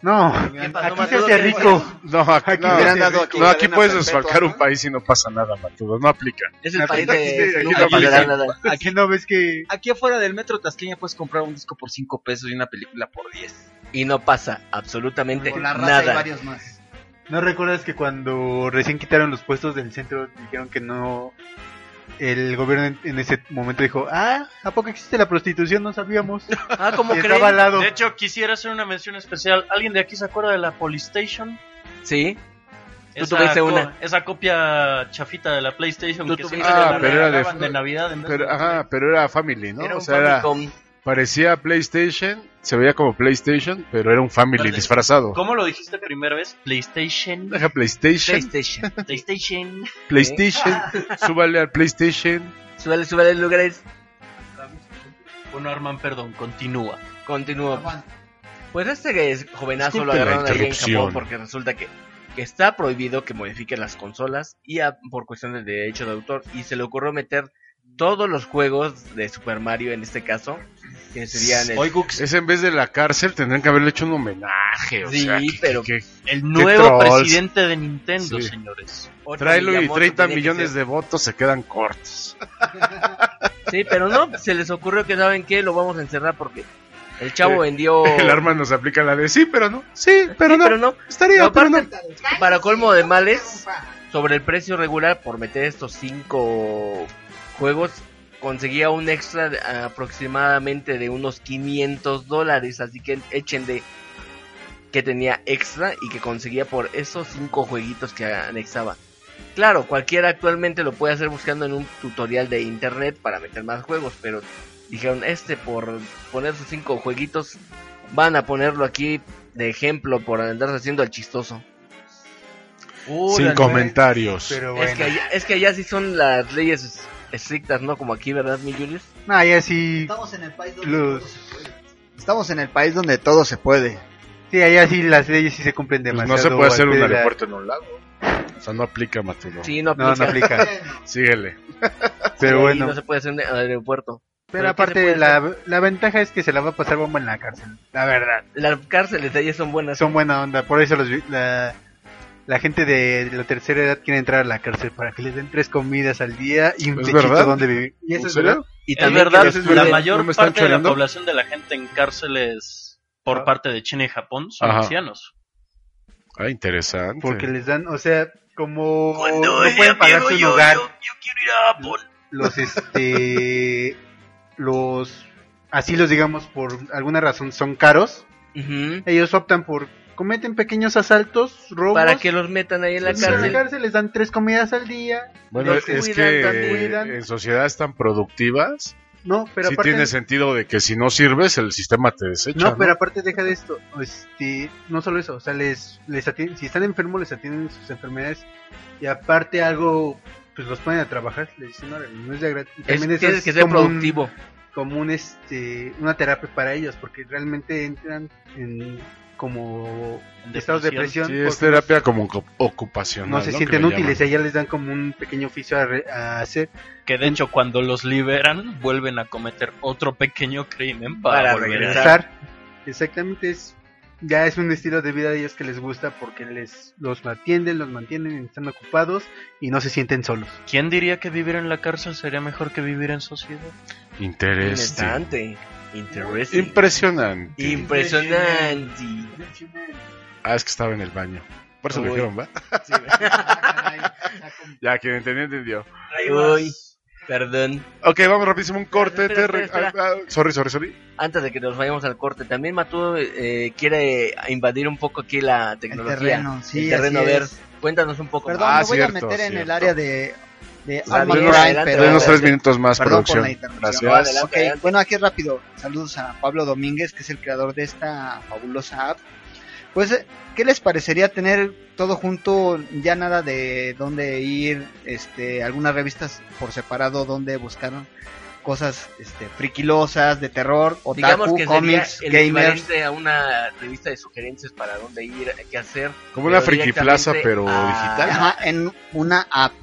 No, ¿Qué pasó, aquí se hace rico. No, aquí, no, hubieran dado aquí no, aquí puedes desfalcar ¿no? un país y no pasa nada, Matudo. No aplica. Es el Aquí- país de aquí nunca no ves que Aquí afuera del metro Tasqueña puedes comprar un disco por 5 pesos y una película por 10. Y no pasa absolutamente Con la raza y nada. varios más. ¿No recuerdas que cuando recién quitaron los puestos del centro dijeron que no... El gobierno en, en ese momento dijo, ah, ¿a poco existe la prostitución? No sabíamos. *laughs* Ah, ¿cómo Y creen? estaba al lado. De hecho, quisiera hacer una mención especial. ¿Alguien de aquí se acuerda de la Polystation? Sí. Tú Esa tuviste co- una. Esa copia chafita de la PlayStation Tú que siempre Ah, la pero era de- Navidad. en vez Pero, de- ajá, pero era Family, ¿no? Era o sea, era. Parecía PlayStation, se veía como PlayStation, pero era un Family Vale. disfrazado. ¿Cómo lo dijiste primera vez? PlayStation. Deja PlayStation, PlayStation. *laughs* PlayStation. PlayStation, *laughs* súbale al PlayStation. Súbale, súbale lugares. Bueno, Arman, perdón, continúa. Continúo. Pues este es- jovenazo lo Disculpen la agarraron ahí en. Japón porque resulta que, que está prohibido que modifiquen las consolas y a- por cuestiones de derecho de autor y se le ocurrió meter todos los juegos de Super Mario en este caso que serían el, Es en vez de la cárcel, tendrían que haberle hecho un homenaje. O Sí, sea, que- pero- que- El nuevo presidente de Nintendo, Sí. señores. tráelo y Miyamoto 30 tenía que millones de votos se quedan cortos. Sí, pero no, se les ocurrió que saben qué, lo vamos a encerrar porque el chavo Eh, vendió El arma nos aplica la de sí, pero no. Sí, pero Sí, no. pero no. Estaría, No, pero no. aparte, para colmo de males, sobre el precio regular por meter estos cinco juegos, conseguía un extra de aproximadamente de unos 500 dólares. Así que echen de que tenía extra y que conseguía por esos cinco jueguitos que anexaba. Claro, cualquiera actualmente lo puede hacer buscando en un tutorial de internet para meter más juegos, pero dijeron este por poner sus cinco jueguitos van a ponerlo aquí de ejemplo por andarse haciendo el chistoso. Sin comentarios. Pero Es, bueno. que allá, es que allá sí son las leyes es- estrictas, ¿no? Como aquí, ¿verdad, mi Julius? No, ya sí. Estamos en el país donde Los... todo se puede. Estamos en el país donde todo se puede. Sí, allá sí las leyes sí se cumplen Pues demasiado. no se puede hacer un la- aeropuerto en un lago. O sea, no aplica, Matudo. Sí, no aplica. no aplica. Síguele. Pero Sí, bueno. no se puede hacer en el aeropuerto. Pero ¿qué se aparte, la, la ventaja es que se la va a pasar bomba en la cárcel. La verdad. Las cárceles de allá son buenas. Son buena onda. Por eso los, la, la gente de la tercera edad quiere entrar a la cárcel para que les den tres comidas al día y un ¿Es techito verdad? donde vivir. Y eso ¿En es verdad. Y Es también verdad, la mayor ¿No me están parte de la población de la gente en cárceles por Ah. parte de China y Japón son Ajá. ancianos. Ah, interesante. Porque les dan, o sea, como Cuando no pueden pagar su yo, lugar, yo, yo quiero ir a Japón. los este *laughs* los asilos digamos por alguna razón son caros Ujú. ellos optan por cometen pequeños asaltos robos Para que los metan ahí en la Sí. en la cárcel. cárcel les dan tres comidas al día Bueno, los es cuidan, que cuidan. en sociedades tan productivas, no pero sí aparte tiene sentido de que si no sirves, el sistema te desecha. no, No, pero aparte deja de esto este no solo eso o sea les les atienden, si están enfermos les atienden sus enfermedades y aparte algo pues los ponen a trabajar les dicen "Órale, no es de gratis Es- también eso tienes es que ser un- productivo. como un este una terapia para ellos porque realmente entran en como En estados de depresión. depresión Sí, es terapia como ocu- ocupacional. no, se ¿no? sienten útiles llaman. allá les dan como un pequeño oficio a, re- a hacer Que de hecho cuando los liberan vuelven a cometer otro pequeño crimen para, Para volver a regresar. regresar exactamente es ya es un estilo de vida de ellos que les gusta porque les los atienden los mantienen están ocupados y no se sienten solos ¿Quién diría que vivir en la cárcel sería mejor que vivir en sociedad? Interesante. Interesante. Interesting. Impresionante. Impresionante. Ah, es que estaba en el baño. Por eso lo Uy. dijeron, ¿va? Sí. *laughs* Ya, quien entendió, entendió. Uy, perdón. Ok, vamos rapidísimo un corte. Espera, ah, ah, sorry, sorry, sorry. Antes de que nos vayamos al corte, también Matú eh, quiere invadir un poco aquí la El tecnología. terreno, sí, el terreno, a ver, es. cuéntanos un poco Perdón, Ah, me voy cierto, a meter en el área de, de bien, Prime, adelante, pero Denos tres adelante. minutos más, Perdón por producción. la interrupción. Gracias. No, adelante. Ok, bueno, aquí rápido. Saludos a Pablo Domínguez, que es el creador de esta fabulosa app. Pues, eh, ¿qué les parecería tener todo junto? Ya nada de dónde ir, este, algunas revistas por separado donde buscar cosas este, friquilosas, de terror, Digamos otaku, que sería cómics, el gamers. equivalente a una revista de sugerencias para dónde ir, qué hacer. Como una pero friki plaza, directamente pero a- digital. Ajá, en una app.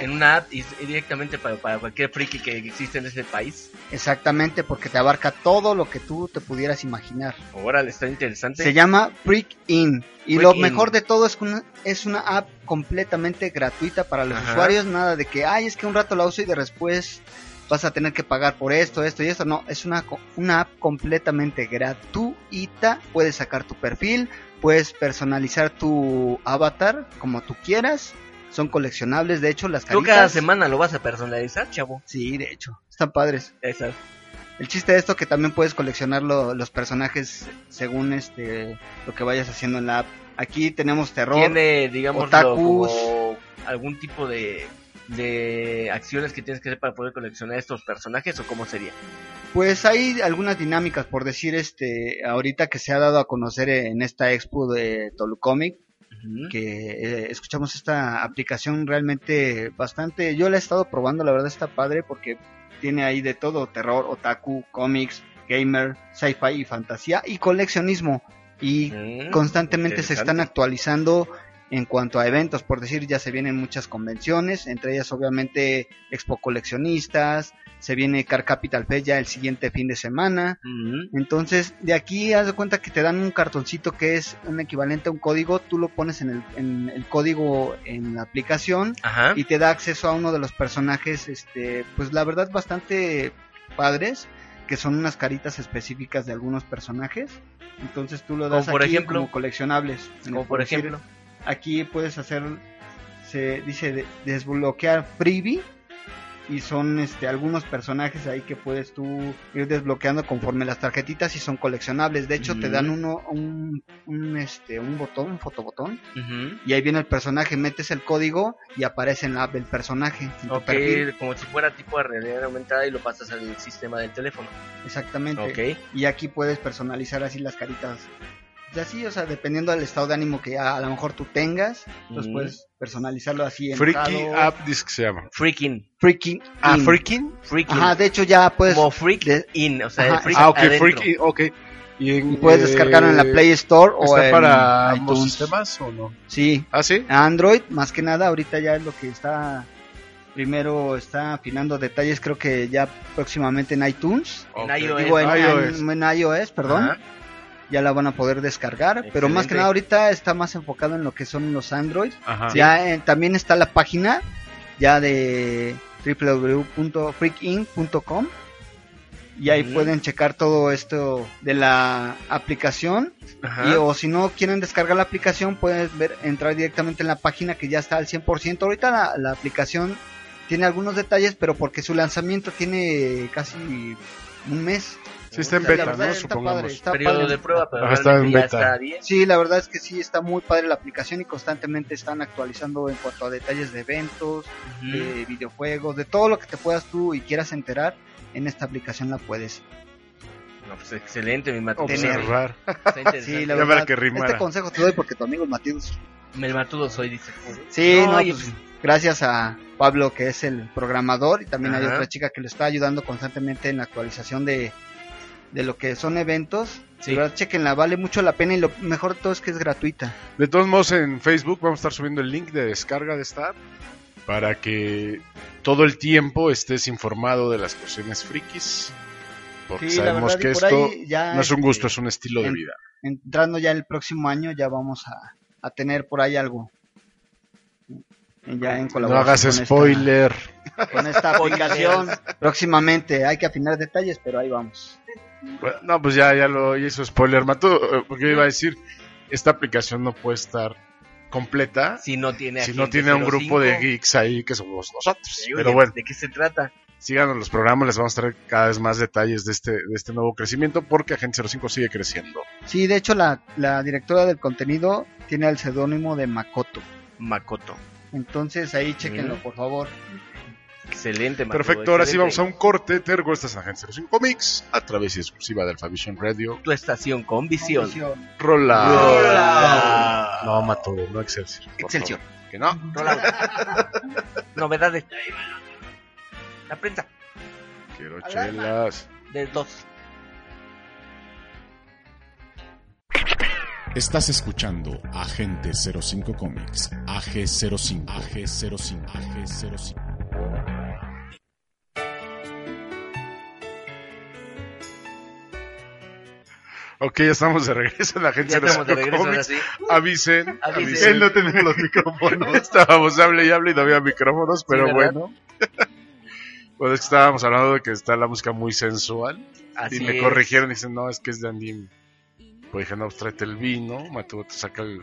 En una app y, y directamente para, para cualquier friki que existe en ese país. Exactamente, porque te abarca todo lo que tú te pudieras imaginar. Órale, está interesante. Se llama Freak In. Y Freak lo In. mejor de todo es que una, es una app completamente gratuita para los Ajá. usuarios. Nada de que, ay, es que un rato la uso y de después vas a tener que pagar por esto, esto y esto. No, es una, una app completamente gratuita. Puedes sacar tu perfil, puedes personalizar tu avatar como tú quieras. Son coleccionables, de hecho, las Tú caritas. cada semana lo vas a personalizar, chavo. Sí, de hecho, están padres. Esas. El chiste de esto que también puedes coleccionar lo- los personajes según este lo que vayas haciendo en la app. Aquí tenemos terror. Tiene, digamos, otakus. algún tipo de, de acciones que tienes que hacer para poder coleccionar estos personajes o cómo sería. Pues hay algunas dinámicas, por decir, este, ahorita que se ha dado a conocer en esta expo de Tolucomic, que eh, escuchamos esta aplicación realmente bastante, yo la he estado probando, la verdad está padre porque tiene ahí de todo, terror, otaku, cómics, gamer, sci-fi y fantasía y coleccionismo. Y Mm, constantemente se están actualizando en cuanto a eventos, por decir, ya se vienen muchas convenciones, entre ellas obviamente Expo Coleccionistas, se viene Car Capital Fest ya el siguiente fin de semana. Entonces, de aquí haz de cuenta que te dan un cartoncito que es un equivalente a un código, tú lo pones en el, en el código en la aplicación Ajá. y te da acceso a uno de los personajes, este, pues la verdad bastante padres, que son unas caritas específicas de algunos personajes. Entonces tú lo Como das por aquí ejemplo. como coleccionables. Como por decir, ejemplo. Aquí puedes hacer, se dice de- desbloquear freebie y son este algunos personajes ahí que puedes tú ir desbloqueando conforme las tarjetitas y son coleccionables. De hecho te dan uno un, un este un botón, un fotobotón y ahí viene el personaje, metes el código y aparece en la app del personaje. en tu Ok, perfil. como si fuera tipo de realidad aumentada y lo pasas al sistema del teléfono. Exactamente. Ok. Y aquí puedes personalizar así las caritas. Y así, o sea, dependiendo del estado de ánimo que a, a lo mejor tú tengas, entonces Ujú. puedes personalizarlo así. Freaky enojado, App Disc se llama. Freaking. Freaking. Ah, in. Freaking. Freaking. Ajá, de hecho ya puedes. Como freak de- in, o sea, el freak Ah, ok, adentro. Freaky, ok. Y, en, y puedes eh, descargarlo en la Play Store o ¿Está en para ambos iTunes. sistemas o no? Sí, ¿Ah, sí? Android, más que nada, ahorita ya es lo que está. Primero está afinando detalles, creo que ya próximamente en iTunes. En Ok. iOS, Digo, en, iOS. en- en iOS, perdón. Ajá. Ya la van a poder descargar. Pero más que nada ahorita está más enfocado en lo que son los Android. Ajá. Ya eh, también está la página ya de www.freakin.com y ahí pueden checar todo esto de la aplicación Ajá. y, o si no quieren descargar la aplicación pueden ver entrar directamente en la página que ya está al 100% ahorita la, la aplicación tiene algunos detalles pero porque su lanzamiento tiene casi un mes Sí, está en beta, verdad ¿no? está Supongamos. padre, está Periodo padre. de prueba, pero está en beta. está bien. Sí, la verdad es que sí está muy padre la aplicación y constantemente están actualizando en cuanto a detalles de eventos, de videojuegos, de todo lo que te puedas tú y quieras enterar, en esta aplicación la puedes No, pues excelente, mi Matudo. Observar. Está interesante. *laughs* Sí, la verdad, que este consejo te doy porque tu amigo es Matías. El Matudo soy, dice. Sí, no, oye, pues, gracias a Pablo que es el programador y también hay otra chica que lo está ayudando constantemente en la actualización de, de lo que son eventos. Sí. De verdad, chequenla, vale mucho la pena y lo mejor de todo es que es gratuita. De todos modos, en Facebook vamos a estar subiendo el link de descarga de esta app para que todo el tiempo estés informado de las cuestiones frikis. Porque Sí, sabemos verdad, que esto ya, no es un este, gusto, es un estilo de en- vida. entrando ya el próximo año ya vamos a, a tener por ahí algo. Ya en No hagas con esta- spoiler. con esta aplicación. Próximamente hay que afinar detalles, pero ahí vamos. Bueno, No, pues ya, ya lo hizo spoiler, Mató, eh, porque iba a decir, esta aplicación no puede estar completa Si no tiene si no tiene un grupo de 05. geeks ahí que somos nosotros. Sí, Pero oye, bueno, ¿De qué se trata? síganos los programas, les vamos a traer cada vez más detalles de este, de este nuevo crecimiento porque Agente 05 sigue creciendo. Sí, de hecho la, la directora del contenido tiene el seudónimo de Makoto. Makoto. Entonces ahí chequenlo, Mm. por favor. Excelente, Perfecto, ahora sí vamos a un corte. Te recuerdo, estás en Agente 05 Comics a través y exclusiva de Alphavision Radio. Tu estación con visión. Rola. Rola. No, Mato, no Excelsior. Excelsior. Que no. Rola. Novedades. La prensa. Quiero chelas. Del 2. Estás escuchando Agente 05 Comics, AG05, AG05, AG05. Ok, ya estamos de regreso en la Agente Ya estamos 05 de regreso, ahora Comics. sí. Avisen. Avisen. avisen. no tenemos los micrófonos. *laughs* Estábamos hable y hable y no había micrófonos, pero bueno. *laughs* Pues es que estábamos hablando de que está la música muy sensual. Así y me es. corrigieron y dicen, no, es que es de Andim. Pues dije, no, pues tráete el vino, Mateo te saca el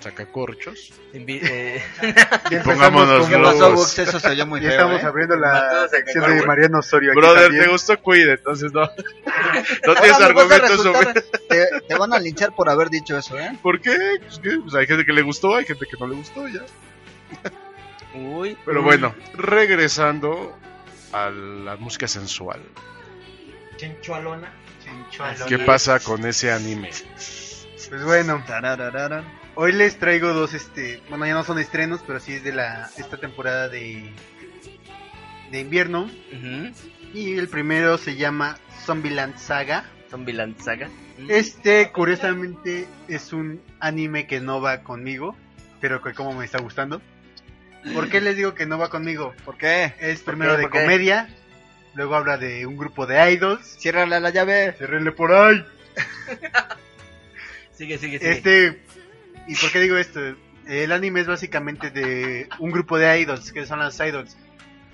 saca corchos. Invi- eh, *laughs* *laughs* pongámonos ¿Qué pasó, globos. Gux? Eso se oyó muy Ya feo, estamos ¿eh? abriendo la sección de. Mariano Osorio. aquí Brother, también. te gustó Cuide, entonces no. *laughs* no tienes argumentos sobre. Te, te van a linchar por haber dicho eso, ¿eh? ¿Por qué? Pues, ¿qué? Pues hay gente que le gustó, hay gente que no le gustó ya. Uy. Pero bueno, regresando a la música sensual. Chenchualona. ¿Qué pasa con ese anime? Pues bueno, Tararararan. Hoy les traigo dos, este, bueno, ya no son estrenos, pero sí es de la esta temporada de de invierno. Ujú. Y el primero se llama Zombieland Saga. Zombieland Saga. Este, curiosamente, es un anime que no va conmigo, pero que como me está gustando. ¿Por qué les digo que no va conmigo? ¿Por qué? Es ¿Por primero qué? de ¿Por qué? comedia, luego habla de un grupo de idols. Ciérrale la llave. Cerrenle por ahí. *laughs* Sigue, sigue, sigue. Este, ¿y por qué digo esto? El anime es básicamente de un grupo de idols, que son las idols.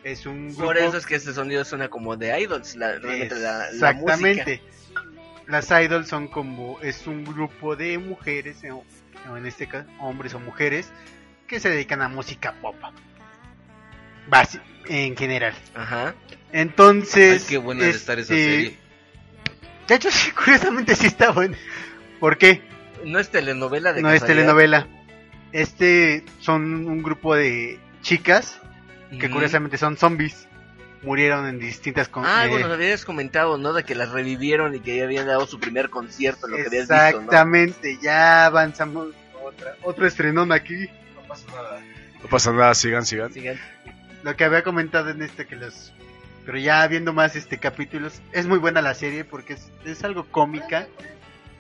Es un grupo... Por eso es que ese sonido suena como de idols, la, realmente la, la Exactamente. Las idols son como, es un grupo de mujeres, eh, o o en este caso, hombres o mujeres, que se dedican a música pop. Basi- en general. Ajá. Entonces... Ay, qué buena de estar esa este, serie. De hecho, sí, *laughs* curiosamente sí está buena. ¿Por qué? No es telenovela de no es casualidad? telenovela. Este son un grupo de chicas que Ujú. curiosamente son zombies. Murieron en distintas con Ah, eh, bueno, nos habías comentado, ¿no? De que las revivieron y que ya habían dado su primer concierto, lo que habías visto, ¿no? Exactamente, ya avanzamos otra, otro estrenón aquí. No pasa nada. No pasa nada, sigan, sigan. Sigan. Lo que había comentado en este que los pero ya viendo más este capítulos, es muy buena la serie porque es, es algo cómica,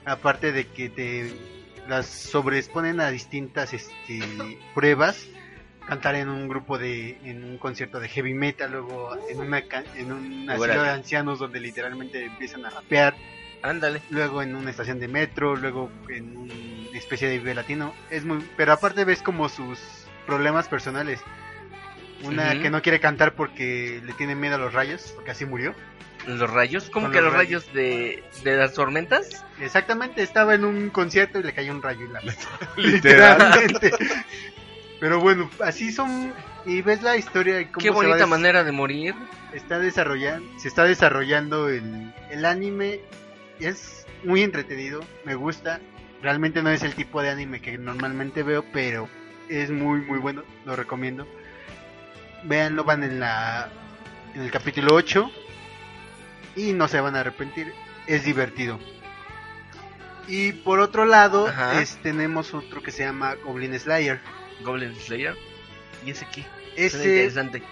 aparte de que te las sobreexponen a distintas este, pruebas, cantar en un grupo de, en un concierto de heavy metal, luego en una en un asilo de ancianos donde literalmente empiezan a rapear, Ándale. luego en una estación de metro, luego en una especie de vive latino, es muy, pero aparte ves como sus problemas personales. Una que no quiere cantar porque le tiene miedo a los rayos, porque así murió. ¿Los rayos? ¿Cómo Con que los rayos de, de las tormentas? Exactamente, estaba en un concierto y le cayó un rayo en la *laughs* Literal. Literalmente. Pero bueno, así son y ves la historia y cómo Qué se va bonita manera de morir. está desarrollando, se está desarrollando el, el anime, es muy entretenido, me gusta, realmente no es el tipo de anime que normalmente veo, pero es muy muy bueno, lo recomiendo. Véanlo, van en la en el capítulo 8 y no se van a arrepentir, es divertido. Y por otro lado, es- tenemos otro que se llama Goblin Slayer. Goblin Slayer. ¿Y ese qué? Ese interesante.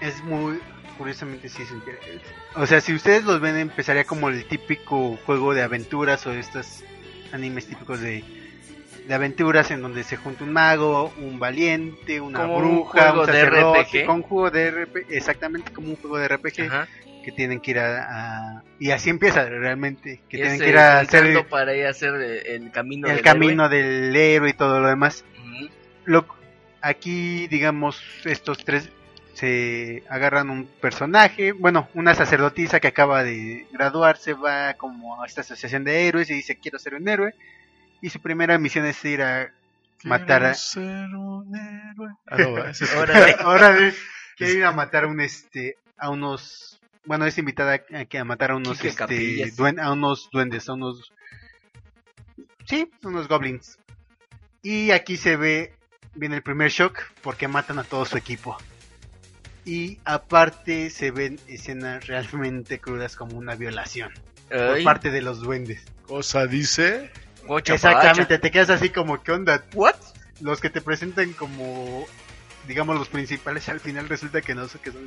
es muy curiosamente sí es interesante. O sea, si ustedes los ven empezaría como el típico juego de aventuras o estos animes típicos de de aventuras en donde se junta un mago, un valiente, una Como un bruja, juego un de sacerdote, RPG. con un juego de RPG, exactamente como un juego de RPG Ajá. Que tienen que ir a, a- y así empieza realmente, que tienen que ir a hacer para ir a hacer el camino el del camino del héroe y todo lo demás. héroe. Lo, aquí, digamos, estos tres se agarran un personaje, bueno, una sacerdotisa que acaba de graduarse va como a esta asociación de héroes y dice quiero ser un héroe y su primera misión es ir a matar a... Quiero ser un héroe. Ah, *laughs* no, Órale. *laughs* Órale, quiere *laughs* ir a matar a un este a unos bueno es invitada a, que a matar a unos este duen- a unos duendes a unos sí unos goblins y aquí se ve viene el primer shock porque matan a todo su equipo y aparte se ven escenas realmente crudas como una violación por Ay, parte de los duendes Cosa dice. gocha exactamente te quedas así como qué onda. What? los que te presentan como digamos los principales al final resulta que no sé que son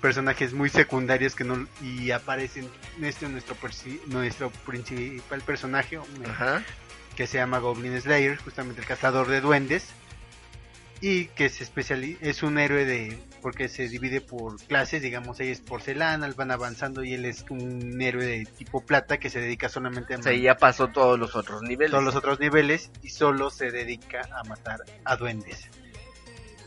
personajes muy secundarios que no y aparecen este nuestro nuestro principal personaje Ajá. que se llama Goblin Slayer justamente el cazador de duendes y que se especializa es un héroe de porque se divide por clases digamos ella es porcelana van avanzando y él es un héroe de tipo plata que se dedica solamente a O sea, ya pasó todos los otros niveles. todos los otros niveles y solo se dedica a matar a duendes.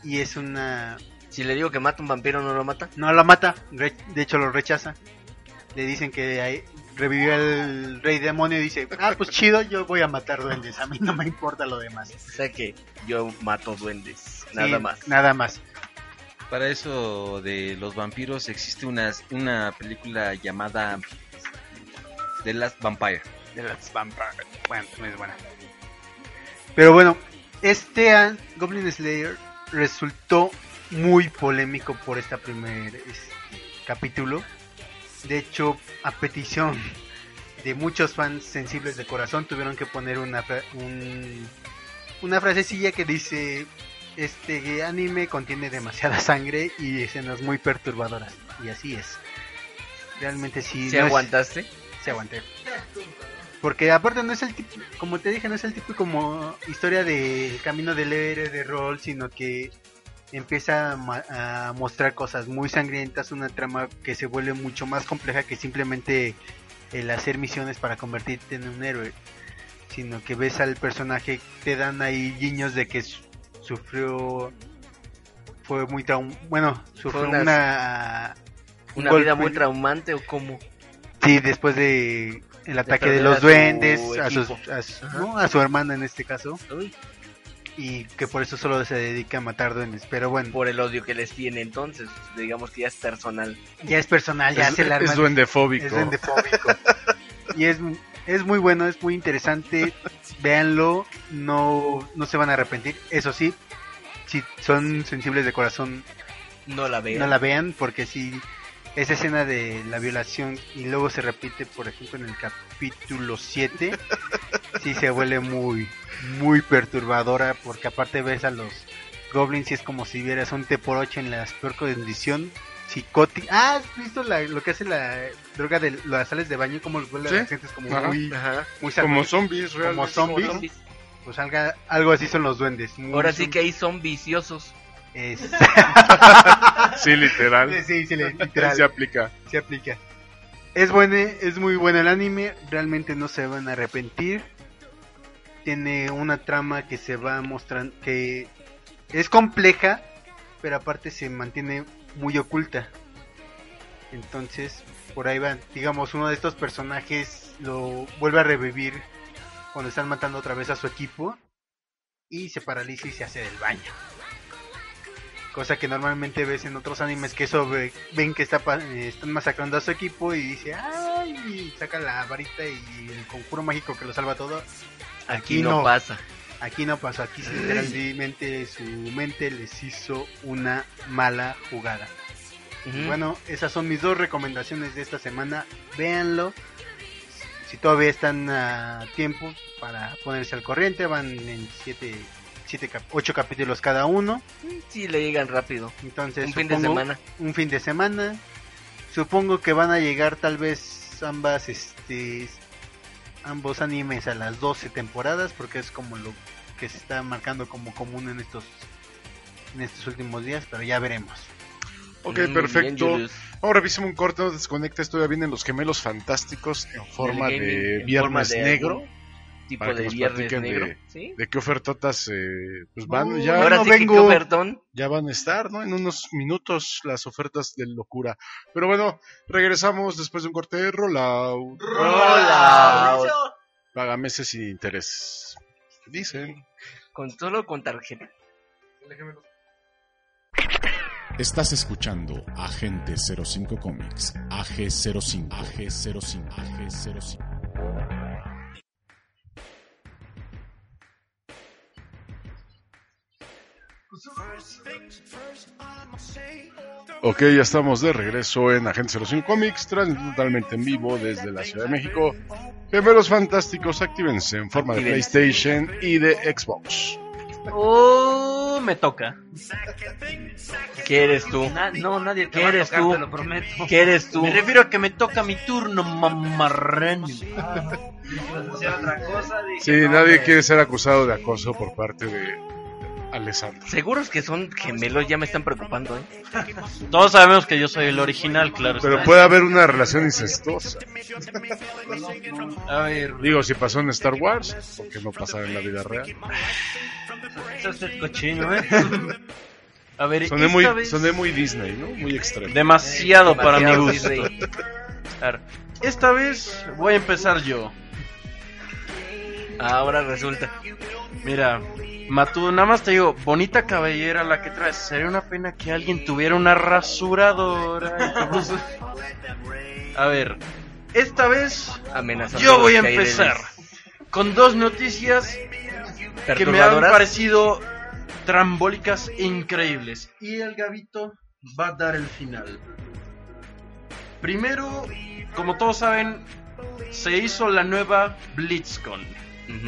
Y es una... Si le digo que mata un vampiro, ¿no lo mata? No lo mata, de hecho lo rechaza. Le dicen que ahí revivió el rey demonio y dice, ah, pues chido, yo voy a matar duendes, a mí no me importa lo demás. O sea que yo mato duendes, nada Sí, más. Nada más. Para eso de los vampiros existe una, una película llamada The Last Vampire. De las vampires. Bueno, no es buena. Pero bueno, este Goblin Slayer resultó muy polémico por este primer este, capítulo. De hecho, a petición de muchos fans sensibles de corazón, tuvieron que poner una, fra- un- una frasecilla que dice: Este anime contiene demasiada sangre y escenas muy perturbadoras. Y así es. Realmente sí. ¿Se no es- aguantaste? se aguanté. Porque aparte no es el tipo, como te dije, no es el tipo como historia de camino del héroe de rol, sino que empieza a, mostrar cosas muy sangrientas, una trama que se vuelve mucho más compleja que simplemente el hacer misiones para convertirte en un héroe, sino que ves al personaje, te dan ahí guiños de que su- sufrió, fue muy traum, bueno, sufrió unas- una, un ¿Una vida muy traumante o cómo? Sí, después de el ataque de los duendes, a, sus- a su, a su hermana en este caso, Uy, y que por eso solo se dedica a matar duendes. Pero bueno, por el odio que les tiene entonces, digamos que ya es personal. ya es personal, ya Es, se la es duendefóbico. es duendefóbico. *laughs* y es, es muy bueno, es muy interesante. Véanlo, no, no se van a arrepentir. Eso sí, si son sensibles de corazón, No la vean. no la vean, porque si esa escena de la violación y luego se repite, por ejemplo, en el capítulo 7, *laughs* sí se vuelve muy, muy perturbadora, porque aparte ves a los goblins y es como si vieras un T por 8 en la peor condición psicótica. Ah, ¿has visto la- lo que hace la droga de las sales de baño? Como los vuelve Sí. a la gente, es como Ajá. muy, Ajá. muy Como zombies, como zombies. Zombies. Pues algo así son los duendes. muy Ahora sí que ahí son viciosos. Es- *laughs* Sí, literal. sí, sí, literal. Se aplica. se aplica. Es bueno, es muy bueno el anime, realmente no se van a arrepentir. Tiene una trama que se va mostrando que es compleja, pero aparte se mantiene muy oculta. Entonces, por ahí va, digamos, uno de estos personajes lo vuelve a revivir cuando están matando otra vez a su equipo y se paraliza y se hace del baño. Cosa que normalmente ves en otros animes que eso ve- ven que está pa- eh, están masacrando a su equipo y dice, ¡ay! y saca la varita y el conjuro mágico que lo salva todo. Aquí, Aquí no, no. pasa. Aquí no pasó, aquí literalmente su mente les hizo una mala jugada. Bueno, esas son mis dos recomendaciones de esta semana. Véanlo. Si todavía están a tiempo para ponerse al corriente, van en 7, siete, cap- ocho capítulos cada uno. Sí, le llegan rápido. Entonces, Un fin de semana. Un fin de semana. Supongo que van a llegar tal vez ambas, este, ambos animes a las 12 temporadas, porque es como lo que se está marcando como común en estos, en estos últimos días, pero ya veremos. Ok, Mm, perfecto. Ahora revisemos un corte, no desconectes. Todavía vienen los gemelos fantásticos en forma de en viernes forma de negro. Tipo para que de nos viernes negro. de- ¿Sí? De qué ofertotas eh, pues van. Uy, ya, Ahora no sí que vengo. qué ofertón. ya van a estar, ¿no? En unos minutos las ofertas de locura. Pero bueno, regresamos después de un corte de rollout. Rollout. Paga meses sin interés. Dicen. Con solo con tarjeta. Estás escuchando Agente 05 Comics, AG05, AG05, AG05. Ok, ya estamos de regreso en Agente 05 Comics, transmitiendo totalmente en vivo desde la Ciudad de México. Gemelos fantásticos, actívense en forma de. PlayStation y de Xbox. Oh, me toca. ¿Qué eres tú? Na- no, nadie te ¿Qué va a eres tocar, tú? te lo prometo. ¿Qué eres tú? Me refiero a que me toca mi turno, mamarrano. Otra cosa, dije, Sí, no, nadie quiere ser acusado de acoso por parte de Alessandro. Seguros que son gemelos, ya me están preocupando, ¿eh? *laughs* Todos sabemos que yo soy el original, claro. Pero está. puede haber una relación incestuosa. A ver, Digo, si pasó en Star Wars, ¿por qué no pasar en la vida real? Eso es cochino, ¿eh? *laughs* a ver, Soné muy, vez- soné muy Disney, ¿no? Muy extremo. demasiado para mi Demasiado gusto. Disney. A ver, esta vez voy a empezar yo. Ahora resulta. Mira, Matu, nada más te digo, bonita cabellera la que traes. Sería una pena que alguien tuviera una rasuradora. A ver, esta vez Amenazando yo voy a empezar con dos noticias que me han parecido trambólicas e increíbles. Y el Gabito va a dar el final. Primero, como todos saben, se hizo la nueva BlitzCon.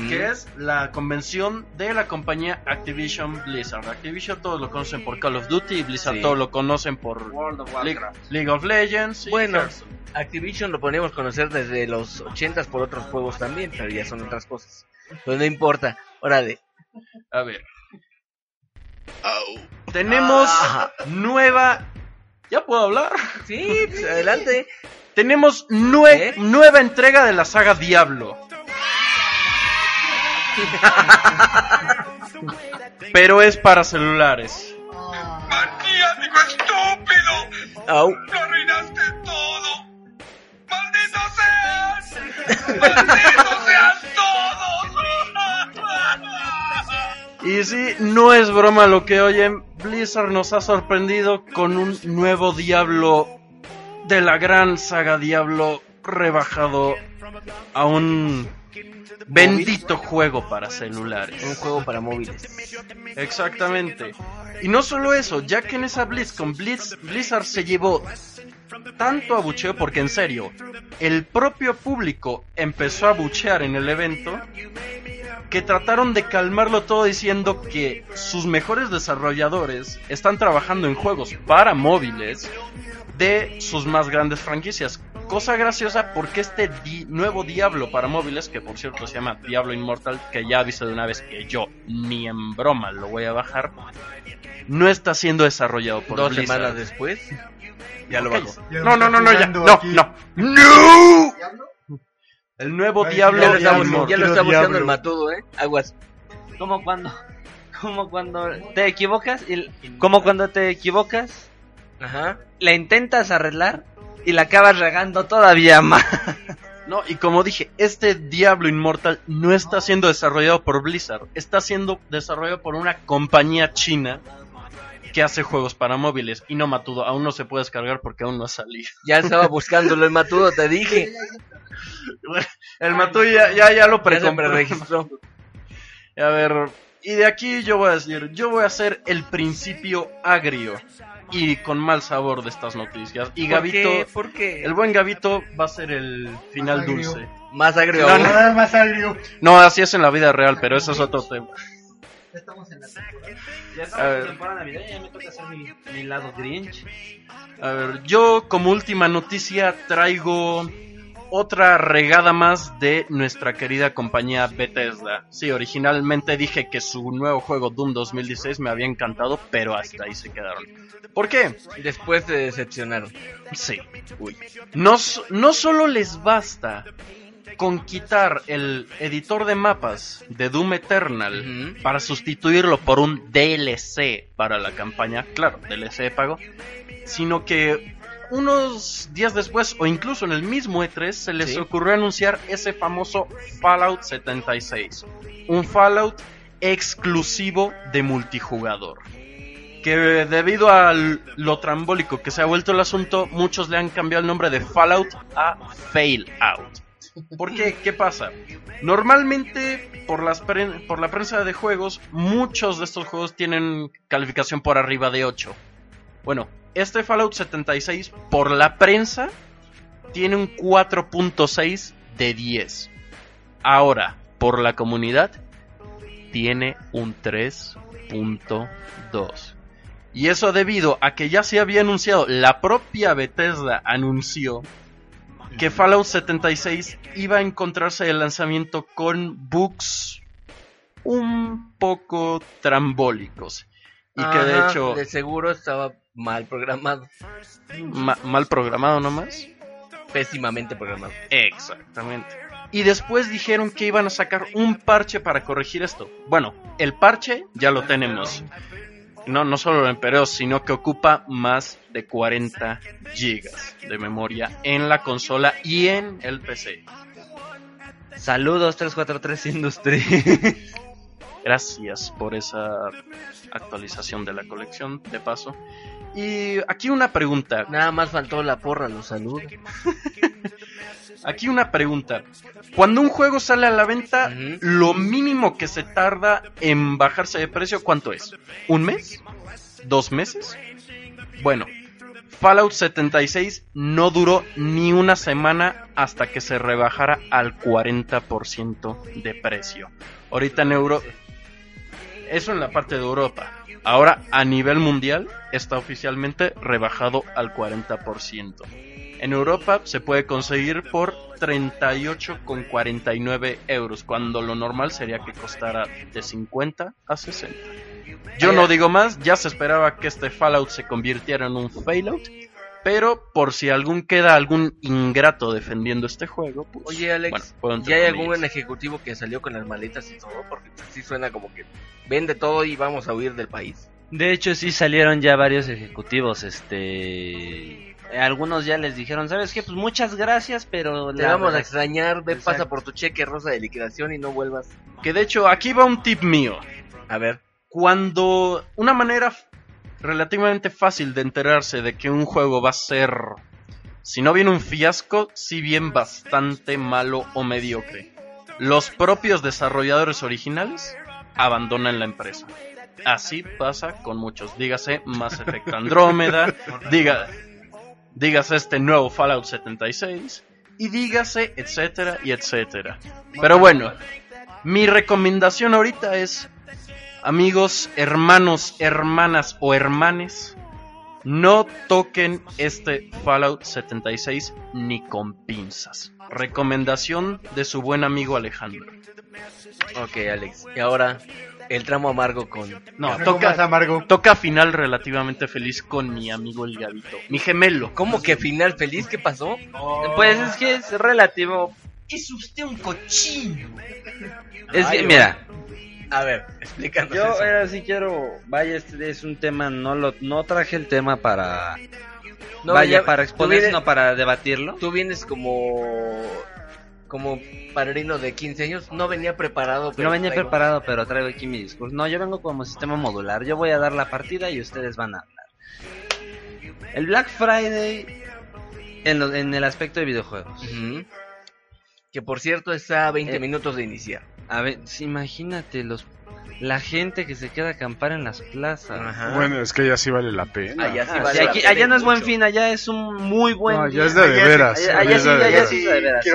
Que es la convención de la compañía Activision Blizzard. Activision todos lo conocen por Call of Duty y Blizzard Sí. todos lo conocen por World of League, Warcraft. League of Legends. y Bueno, Hearthstone. Activision lo podemos conocer desde los 80 por otros juegos también, pero ya son otras cosas. Pues no importa. Órale. A ver. Tenemos Ajá. nueva... ¿Ya puedo hablar? Sí, pues adelante. Tenemos nue- ¿Eh? nueva entrega de la saga Diablo. *laughs* Pero es para celulares. ¡Maniático estúpido! Au. ¡Lo arruinaste todo! ¡Maldito seas! ¡Malditos sean todos! Y sí, no es broma lo que oyen. Blizzard nos ha sorprendido con un nuevo Diablo de la gran saga Diablo rebajado a un bendito juego para celulares. Un juego para móviles. Exactamente. Y no solo eso, ya que en esa BlizzCon Blizz, Blizzard se llevó tanto abucheo porque en serio, el propio público empezó a buchear en el evento que trataron de calmarlo todo diciendo que sus mejores desarrolladores están trabajando en juegos para móviles de sus más grandes franquicias. Cosa graciosa porque este di- nuevo Diablo para móviles, que por cierto se llama Diablo Immortal, que ya aviso de una vez que yo ni en broma lo voy a bajar, no está siendo desarrollado por Dos Blizzard. semanas después. Ya lo bajo. No, no, no, no, ya, no, aquí. no, no. El nuevo Ay, Diablo Ya lo está, Diablo, ya lo está buscando el matudo, ¿eh? Aguas. Como cuando, como cuando te equivocas y como cuando te equivocas, Ajá. la intentas arreglar y la acabas regando todavía más. No, y como dije, este Diablo Immortal no está siendo desarrollado por Blizzard, está siendo desarrollado por una compañía china que hace juegos para móviles. Y no, Matudo, aún no se puede descargar porque aún no ha salido. Ya estaba buscándolo el matudo, te dije. El Matudo ya, ya, ya lo preregistró. A ver, y de aquí yo voy a decir, yo voy a hacer el principio agrio y con mal sabor de estas noticias. Y ¿Por Gavito, qué? ¿Por qué? el buen Gavito va a ser el final agrio. dulce. Más agrio No, no. Nada más agrio. No, así es en la vida real, pero eso es otro tema. Estamos en la Ya A estamos en temporada navideña, ya me toca hacer mi, mi lado Grinch. A ver, yo como última noticia traigo otra regada más de nuestra querida compañía Bethesda. Sí, originalmente dije que su nuevo juego Doom 2016 me había encantado, pero hasta ahí se quedaron. ¿Por qué? Después te decepcionaron. Sí. Uy. No, no solo les basta con quitar el editor de mapas de Doom Eternal para sustituirlo por un DLC para la campaña, claro, DLC de pago, sino que unos días después o incluso en el mismo E3 se les Sí. ocurrió anunciar ese famoso Fallout 76, un Fallout exclusivo de multijugador que debido a lo trambólico que se ha vuelto el asunto, muchos le han cambiado el nombre de Fallout a Fail Out. ¿Por qué? ¿Qué pasa? Normalmente, por, las pre- por la prensa de juegos, muchos de estos juegos tienen calificación por arriba de 8. Bueno, este Fallout 76, por la prensa, tiene un 4.6 de 10. Ahora, por la comunidad, tiene un 3.2. Y eso debido a que ya se había anunciado, la propia Bethesda anunció que Fallout 76 iba a encontrarse de lanzamiento con bugs un poco trambólicos. Y que de hecho, De seguro estaba mal programado. ma- mal programado nomás. Pésimamente programado. Exactamente. Y después dijeron que iban a sacar un parche para corregir esto. Bueno, el parche ya lo tenemos. No, no solo lo empeoró, sino que ocupa más de 40 gigas de memoria en la consola y en el PC. Saludos 343 Industry. Gracias por esa actualización de la colección, de paso. Y aquí una pregunta. Nada más faltó la porra, los saludos. *laughs* Aquí una pregunta. Cuando un juego sale a la venta, lo mínimo que se tarda en bajarse de precio, ¿cuánto es? ¿Un mes? ¿Dos meses? Bueno, Fallout 76 no duró ni una semana hasta que se rebajara al 40% de precio. Ahorita en Europa... Eso en la parte de Europa. Ahora a nivel mundial está oficialmente rebajado al 40%. En Europa se puede conseguir por 38,49 euros, cuando lo normal sería que costara de 50 a 60. Yo no digo más, ya se esperaba que este Fallout se convirtiera en un Fallout, pero por si algún queda algún ingrato defendiendo este juego, pues, Oye, Alex, bueno, puedo ¿ya hay algún ejecutivo que salió con las maletas y todo? Porque sí suena como que vende todo y vamos a huir del país. De hecho, sí salieron ya varios ejecutivos, este... Algunos ya les dijeron, ¿sabes qué? Pues muchas gracias, pero... Te vamos a extrañar, ve, Exacto. pasa por tu cheque rosa de liquidación y no vuelvas. Que de hecho, aquí va un tip mío. A ver. Cuando una manera relativamente fácil de enterarse de que un juego va a ser, si no bien un fiasco, si bien bastante malo o mediocre. Los propios desarrolladores originales abandonan la empresa. Así pasa con muchos. Dígase Mass Effect Andrómeda, *laughs* diga, dígase este nuevo Fallout 76 y dígase etcétera y etcétera. Pero bueno, mi recomendación ahorita es amigos, hermanos, hermanas o hermanes, no toquen este Fallout 76 ni con pinzas. Recomendación de su buen amigo Alejandro. Ok, Alex. Y ahora, el tramo amargo con... No, toca, más amargo. toca final relativamente feliz con mi amigo el Gavito. Mi gemelo. ¿Cómo que final feliz? ¿Qué pasó? Pues es que es relativo. Es usted un cochino. Es que, mira, A ver, explícanos yo eso. ahora sí quiero... Vaya, este es un tema, no lo no traje el tema para... No, vaya, ya- para exponer, sino para debatirlo. Tú vienes como... Como padrino de 15 años, no venía preparado. pero No venía traigo- preparado, pero traigo aquí mi discurso. No, yo vengo como sistema modular. Yo voy a dar la partida y ustedes van a hablar. El Black Friday en, lo- en el aspecto de videojuegos. Que por cierto está a 20 Eh, minutos de iniciar. A ver, sí, imagínate los la gente que se queda a acampar en las plazas. Ajá. Bueno, es que ya sí vale la pena. Allá sí Ah, vale sí, la aquí- pena allá no es buen mucho. fin, allá es un muy buen No, día. ya es de, de veras. Allá, allá ya es sí, de allá veras. sí de veras,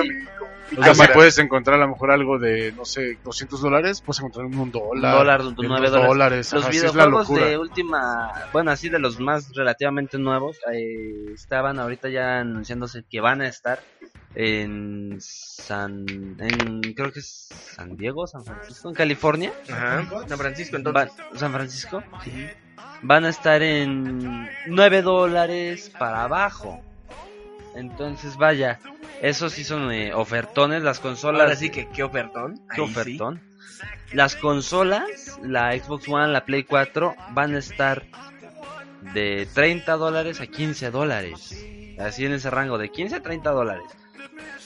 O sea, si Allá- puedes encontrar a lo mejor algo de, no sé, 200 dólares, puedes encontrar en un dólar. Un dólar, en nueve dos dólares. Los Ajá, la videojuegos de última, bueno, así de los más relativamente nuevos, eh, estaban ahorita ya anunciándose que van a estar en San, en creo que es San Diego, San Francisco, en California. Ajá. San Francisco, entonces. Va- San Francisco. Van a estar en 9 dólares para abajo. Entonces, vaya, esos sí son eh, ofertones. Las consolas. Ahora sí que qué ofertón. ¿Qué Ahí sí. ofertón? Las consolas, la Xbox One, la Play 4, van a estar de 30 dólares a 15 dólares. Así en ese rango, de 15 a 30 dólares.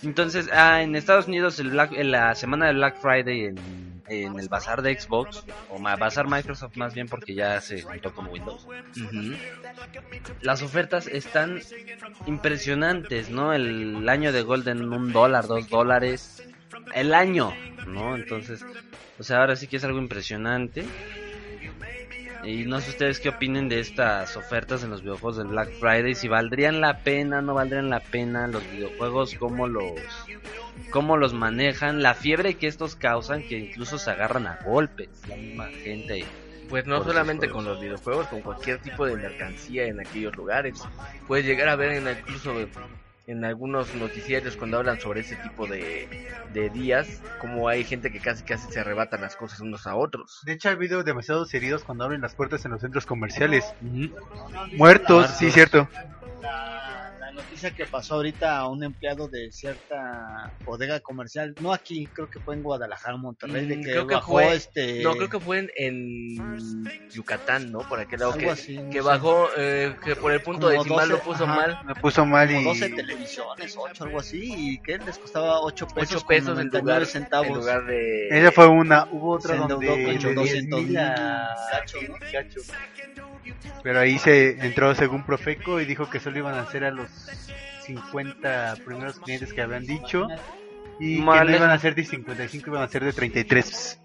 Entonces, ah, en Estados Unidos, el Black- en la semana de Black Friday en, el bazar de Xbox, o bazar Microsoft más bien porque ya se juntó con Windows, las ofertas están impresionantes, ¿no? El año de Golden, un dólar, dos dólares. El año, ¿no? Entonces, o sea, ahora sí que es algo impresionante. Y no sé ustedes qué opinen de estas ofertas en los videojuegos del Black Friday, si valdrían la pena, no valdrían la pena los videojuegos, cómo los cómo los manejan, la fiebre que estos causan, que incluso se agarran a golpes, la misma gente. Pues no solamente con los videojuegos, con cualquier tipo de mercancía en aquellos lugares. Puedes llegar a ver en incluso en algunos noticiarios cuando hablan sobre ese tipo de, de días, como hay gente que casi casi se arrebatan las cosas unos a otros. De hecho, ha habido demasiados heridos cuando abren las puertas en los centros comerciales. Muertos, sí, cierto. Noticia que pasó ahorita a un empleado de cierta bodega comercial, no aquí, creo que fue en Guadalajara, Monterrey, de Mm, que creo que bajó fue- este... No, creo que fue en, en Yucatán, ¿no? Por aquel lado Algo que, así, no que sé. bajó, eh, que por el punto Como decimal 12, lo puso ajá. mal. Me puso mal y... como 12 televisiones, 8, algo así, y que les costaba 8 pesos, 8 pesos en 99 lugar, centavos. en lugar de... Esa fue una. Hubo otra Se endeudó donde... con de 200 10,000 a- cacho, ¿no? cacho. Pero ahí se entró según Profeco y dijo que solo iban a ser a los 50 primeros clientes que habían dicho. Y que Vale. no iban a ser de 55, iban a ser de 33.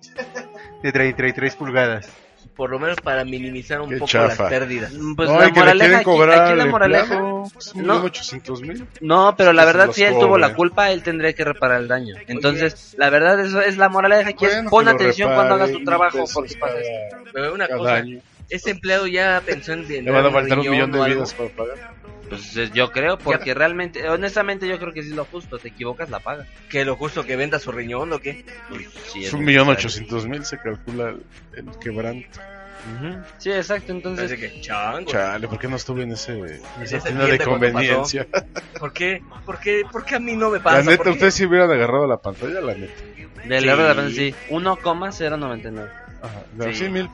De 33 pulgadas. por lo menos para minimizar un Qué poco chafa. las pérdidas. Pues No, la que moraleja aquí, cobrar aquí la al moraleja empleado, pues, un no, millón ochocientos mil. no, pero la Que se verdad si él tuvo la culpa, él tendría que reparar el daño. Entonces, la verdad eso es la moraleja aquí, es Bueno, pon que lo atención cuando repare, hagas tu trabajo pesos porque pasa esto. Pero una cada cosa, año. ese empleado ya pensó en Le van a faltar un millón de vidas para pagar. Pues eh, yo creo, porque realmente, honestamente yo creo que sí es lo justo, te equivocas, la paga. Que lo justo que venda su riñón o qué. Pues, sí, Es es un millón ochocientos mil, se calcula el, el quebranto. Ujú. Sí, exacto, entonces... Que. Chale, ¿por qué no estuve en ese, en esa tienda de conveniencia? *laughs* ¿Por qué? ¿Por qué? ¿Por qué a mí no me La pasa? neta, ¿Por qué? ustedes si hubieran agarrado la pantalla, la neta. De la verdad, sí, 1,099. Ajá, Sí. sí, mil.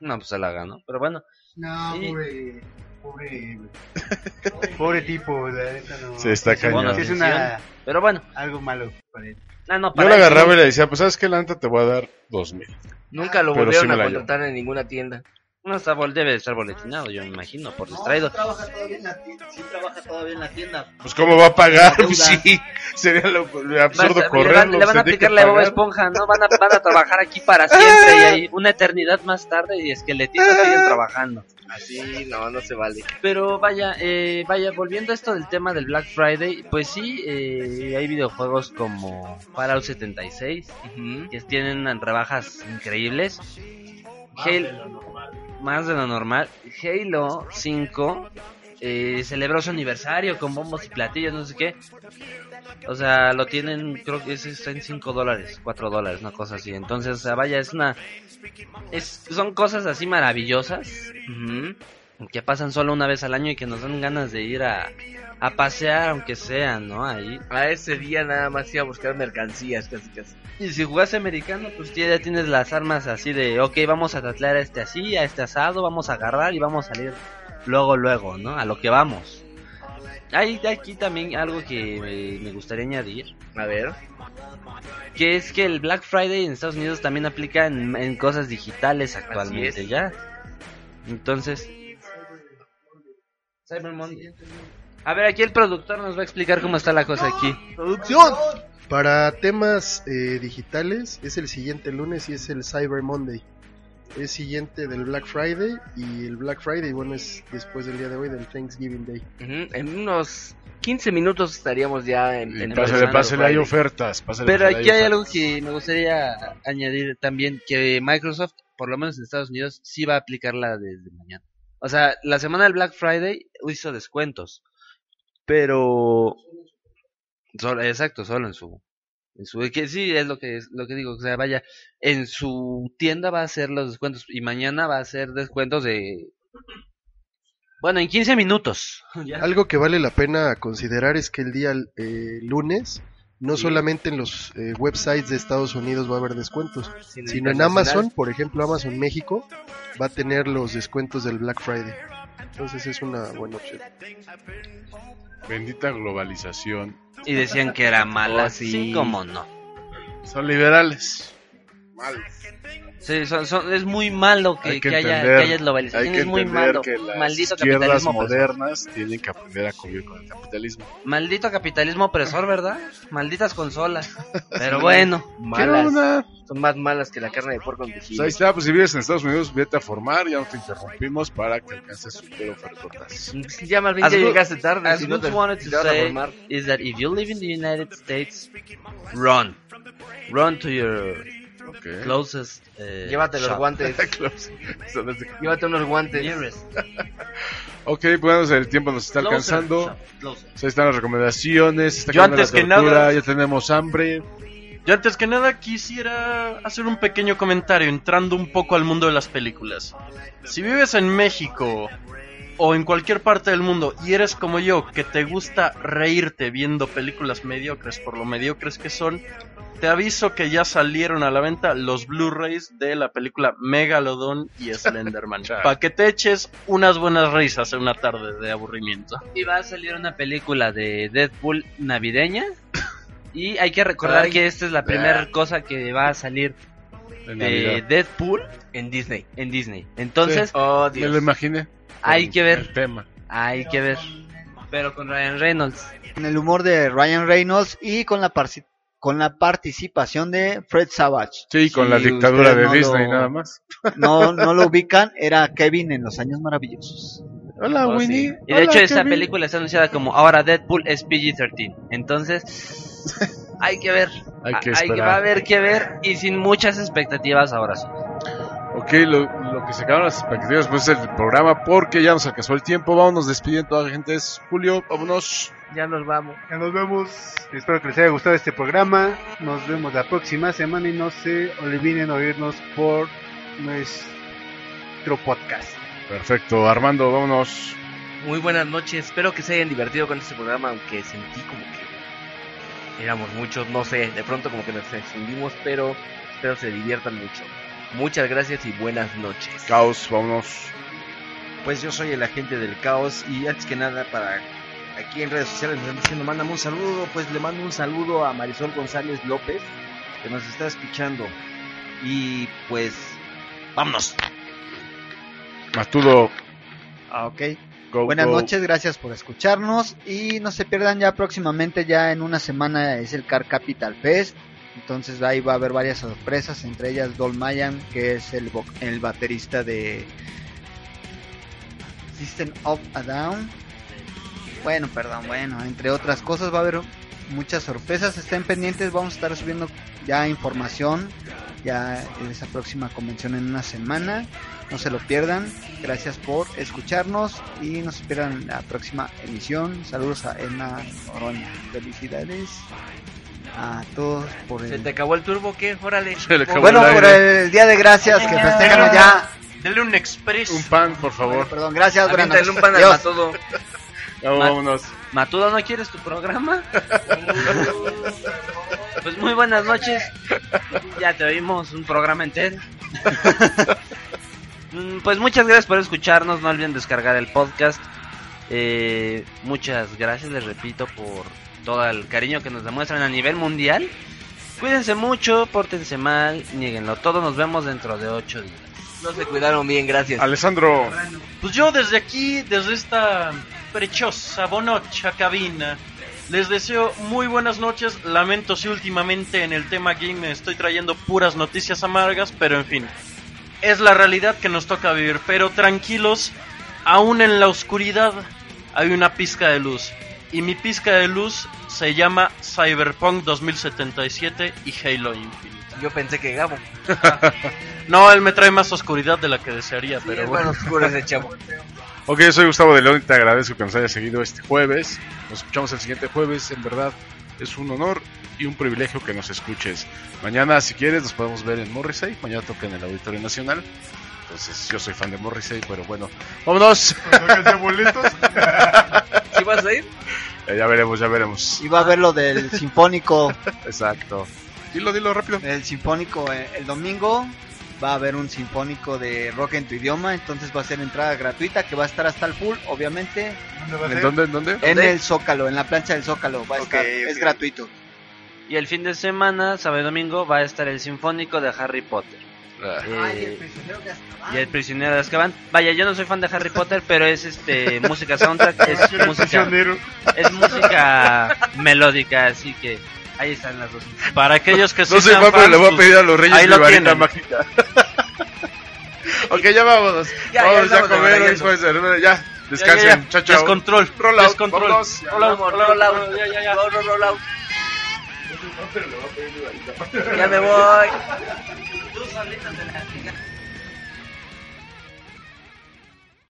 No, pues se la ganó, pero bueno. No, Y- pobre, *laughs* pobre, tipo, no. Sí, está cañón. sí es una, Pero bueno, algo malo para él. ah, no, Yo para la él sí. agarraba y le decía, pues sabes qué, la neta te voy a dar dos mil. Nunca lo Pero volvieron sí me a la contratar en ninguna tienda. No está, bol- debe de estar boletinado, yo me imagino, por distraído. trabaja todavía en la tienda. Sí, trabaja todavía en la tienda. Pues cómo va a pagar. *laughs* Pues, sí. Sería lo, lo absurdo a- le, correrlo. van, le van a que la Bob. Esponja, ¿no? Van a, van a trabajar aquí para siempre y ahí una eternidad más tarde y esqueletitos siguen trabajando. Así, no, no se vale. Pero vaya, eh, vaya, volviendo a esto del tema del Black Friday, pues sí, eh, hay videojuegos como Fallout 76 Ujú. que tienen rebajas increíbles. Halo, más de lo normal. Halo 5 eh, celebró su aniversario con bombos y platillos, no sé qué. O sea, lo tienen, creo que ese está en 5 dólares, 4 dólares, una cosa así. Entonces, vaya, es una... Es, son cosas así maravillosas. Que pasan solo una vez al año y que nos dan ganas de ir a, a pasear, aunque sea, ¿no? Ahí. A ese día nada más iba a buscar mercancías, casi casi. Y si jugas americano, pues ya tienes las armas así de, ok, vamos a tatlear a este así, a este asado, vamos a agarrar y vamos a salir luego, luego, ¿no? A lo que vamos. Hay aquí también algo que me, me gustaría añadir, A ver. que es que el Black Friday en Estados Unidos también aplica en, en cosas digitales actualmente ya. Entonces... Cyber Monday. A ver, aquí el productor nos va a explicar cómo está la cosa aquí. ¡Producción! Para temas eh, digitales es el siguiente lunes y es el Cyber Monday. Es siguiente del Black Friday y el Black Friday, bueno, es después del día de hoy del Thanksgiving Day. Ujú, En unos 15 minutos estaríamos ya en... en Pásale, pásale, hay ofertas. pásale, Pero pásale, aquí hay ofertas. algo que me gustaría añadir también, que Microsoft, por lo menos en Estados Unidos, sí va a aplicarla desde mañana. O sea, la semana del Black Friday hizo descuentos, pero... Solo, exacto, solo en su... En su que sí, es lo que, lo que digo, o sea, vaya, en su tienda va a hacer los descuentos y mañana va a hacer descuentos de... Bueno, en 15 minutos. *laughs* Algo que vale la pena considerar es que el día eh, lunes no solamente en los eh, websites de Estados Unidos va a haber descuentos, Sino sino en. Amazon, por ejemplo, Amazon México va a tener los descuentos del Black Friday. Entonces es una buena opción. Bendita globalización. Y decían que era mala, Oh, sí. sí, como no. Son liberales. Malos. Sí, son- son- es muy malo que, Hay que que haya, entender- que haya globalización. Hay que es muy malo. que las Maldito capitalismo opresor. modernas tienen que aprender a convivir con el capitalismo. Maldito capitalismo opresor, ¿verdad? Malditas consolas. *laughs* Pero bueno. Malas. Son más malas que la carne de puerco en ahí está, pues si vives en Estados Unidos, vete a formar, ya no te interrumpimos para que alcances super ofertotas. Ya más bien As ya llegaste tarde. As si no te, wanted te to say formar. is that if you live in the United States, run. Run to your Ok. closest eh, Llévate los guantes. *laughs* *laughs* Llévate unos guantes. Ok, pues el tiempo nos está Closer alcanzando. ahí están las recomendaciones. Está Yo antes la que nada- ya tenemos hambre. Yo antes que nada quisiera hacer un pequeño comentario entrando un poco al mundo de las películas. Si vives en México o en cualquier parte del mundo y eres como yo, que te gusta reírte viendo películas mediocres por lo mediocres que son, te aviso que ya salieron a la venta los Blu-rays de la película Megalodon y *laughs* Slenderman. Para que te eches unas buenas risas en una tarde de aburrimiento. Y va a salir una película de Deadpool navideña. Y hay que recordar Ay. que esta es la primera cosa que va a salir En de Navidad. Deadpool En Disney. en Disney. Entonces, Oh, Me Dios. lo imaginé. hay que ver, El tema. hay que ver. Pero con Ryan Reynolds. Con el humor de Ryan Reynolds y con la con la participación de Fred Savage. Sí, con Si la dictadura de no Disney lo- nada más. *laughs* No, no lo ubican, era Kevin en los años maravillosos. Hola, Oh, sí. Winnie. Y de hecho Hola, esta Kevin. película está anunciada como ahora Deadpool es PG-13. Entonces, *laughs* hay que ver. Hay que Hay que esperar. va a haber que ver y sin muchas expectativas ahora sí. Ok, lo, lo que se acabaron las expectativas pues del programa porque ya nos alcanzó el tiempo. Vámonos despidiendo toda la gente. Es Julio, vámonos. Ya nos vamos. Ya nos vemos. Espero que les haya gustado este programa. Nos vemos la próxima semana y no se olviden oírnos por nuestro podcast. Perfecto, Armando, vámonos. Muy buenas noches, espero que se hayan divertido con este programa, aunque sentí como que éramos muchos, no sé, de pronto como que nos extendimos, pero espero se diviertan mucho. Muchas gracias y buenas noches. Caos, vámonos. Pues yo soy el agente del caos y antes que nada para aquí en redes sociales nos están diciendo mándame un saludo, pues le mando un saludo a Marisol González López que nos está escuchando y pues vámonos. Matudo. Ah, ok. Go, Buenas go. noches, gracias por escucharnos y no se pierdan ya próximamente, ya en una semana es el Car Capital Fest, entonces ahí va a haber varias sorpresas, entre ellas Dol Mayan, que es el, el baterista de System of a Down. Bueno, perdón, bueno, entre otras cosas va a haber muchas sorpresas, estén pendientes, vamos a estar subiendo ya información ya en esa próxima convención en una semana. No se lo pierdan. Gracias por escucharnos y no se pierdan la próxima emisión. Saludos a Emma Oroña. Felicidades a todos por ¿Se el... te acabó el turbo qué? Órale. Bueno, por el Día de Gracias que festejamos ya. Dele un express. Un pan, por favor. Perdón, gracias. un pan al Adiós. *laughs* Matudo. Ya Ma- vámonos. Matudo, ¿no quieres tu programa? *laughs* pues muy buenas noches. Ya te oímos un programa entero. *laughs* Mm, pues muchas gracias por escucharnos. No olviden descargar el podcast. Eh, muchas gracias, les repito, por todo el cariño que nos demuestran a nivel mundial. Cuídense mucho, pórtense mal, nieguenlo todo. Nos vemos dentro de ocho días. No se cuidaron bien, gracias. Alessandro. Pues yo desde aquí, desde esta prechosa, bonocha cabina, les deseo muy buenas noches. Lamento si últimamente en el tema game me estoy trayendo puras noticias amargas, pero en fin, es la realidad que nos toca vivir. Pero tranquilos, aún en la oscuridad hay una pizca de luz. Y mi pizca de luz se llama Cyberpunk 2077 y Halo Infinite. Yo pensé que Gabo. *laughs* No, él me trae más oscuridad de la que desearía, pero es bueno. bueno oscuro ese chavo. *laughs* Ok, soy Gustavo de León y te agradezco que nos hayas seguido este jueves. Nos escuchamos el siguiente jueves. En verdad, es un honor y un privilegio que nos escuches. Mañana, si quieres, nos podemos ver en Morrissey. Mañana toca en el Auditorio Nacional. Entonces, yo soy fan de Morrissey, pero bueno, vámonos. *laughs* ¿Sí vas a ir? Eh, ya veremos, ya veremos. Va a haber lo del Sinfónico. Exacto. Dilo, dilo rápido. El Sinfónico eh, el domingo. Va a haber un Sinfónico de rock en tu idioma. Entonces va a ser entrada gratuita que va a estar hasta el full, obviamente. ¿En dónde? ¿En dónde? En el Zócalo, en la plancha del Zócalo. Va a estar. Es gratuito. Y el fin de semana, sábado y domingo, va a estar el Sinfónico de Harry Potter. Ah. Eh, y el prisionero de Azkaban. Vaya, yo no soy fan de Harry Potter, pero es este música soundtrack, es *laughs* música, es música melódica, así que ahí están las dos. Para aquellos que *laughs* No soy sean fan, pero le voy a pues, pedir a los Reyes ahí mi lo varita tienen. mágica. *laughs* ok, ya vámonos. *laughs* Ya, ya vámonos ya a estamos comer. debrayando. después de- Ya, Ya, descansen. ya, ya. Chao, chao. Descontrol, Roll out, descontrol. vámonos. Roll out, roll out, Roll out. ya, ya, ya. Roll, roll, roll out. Ya me voy. Tú solita te la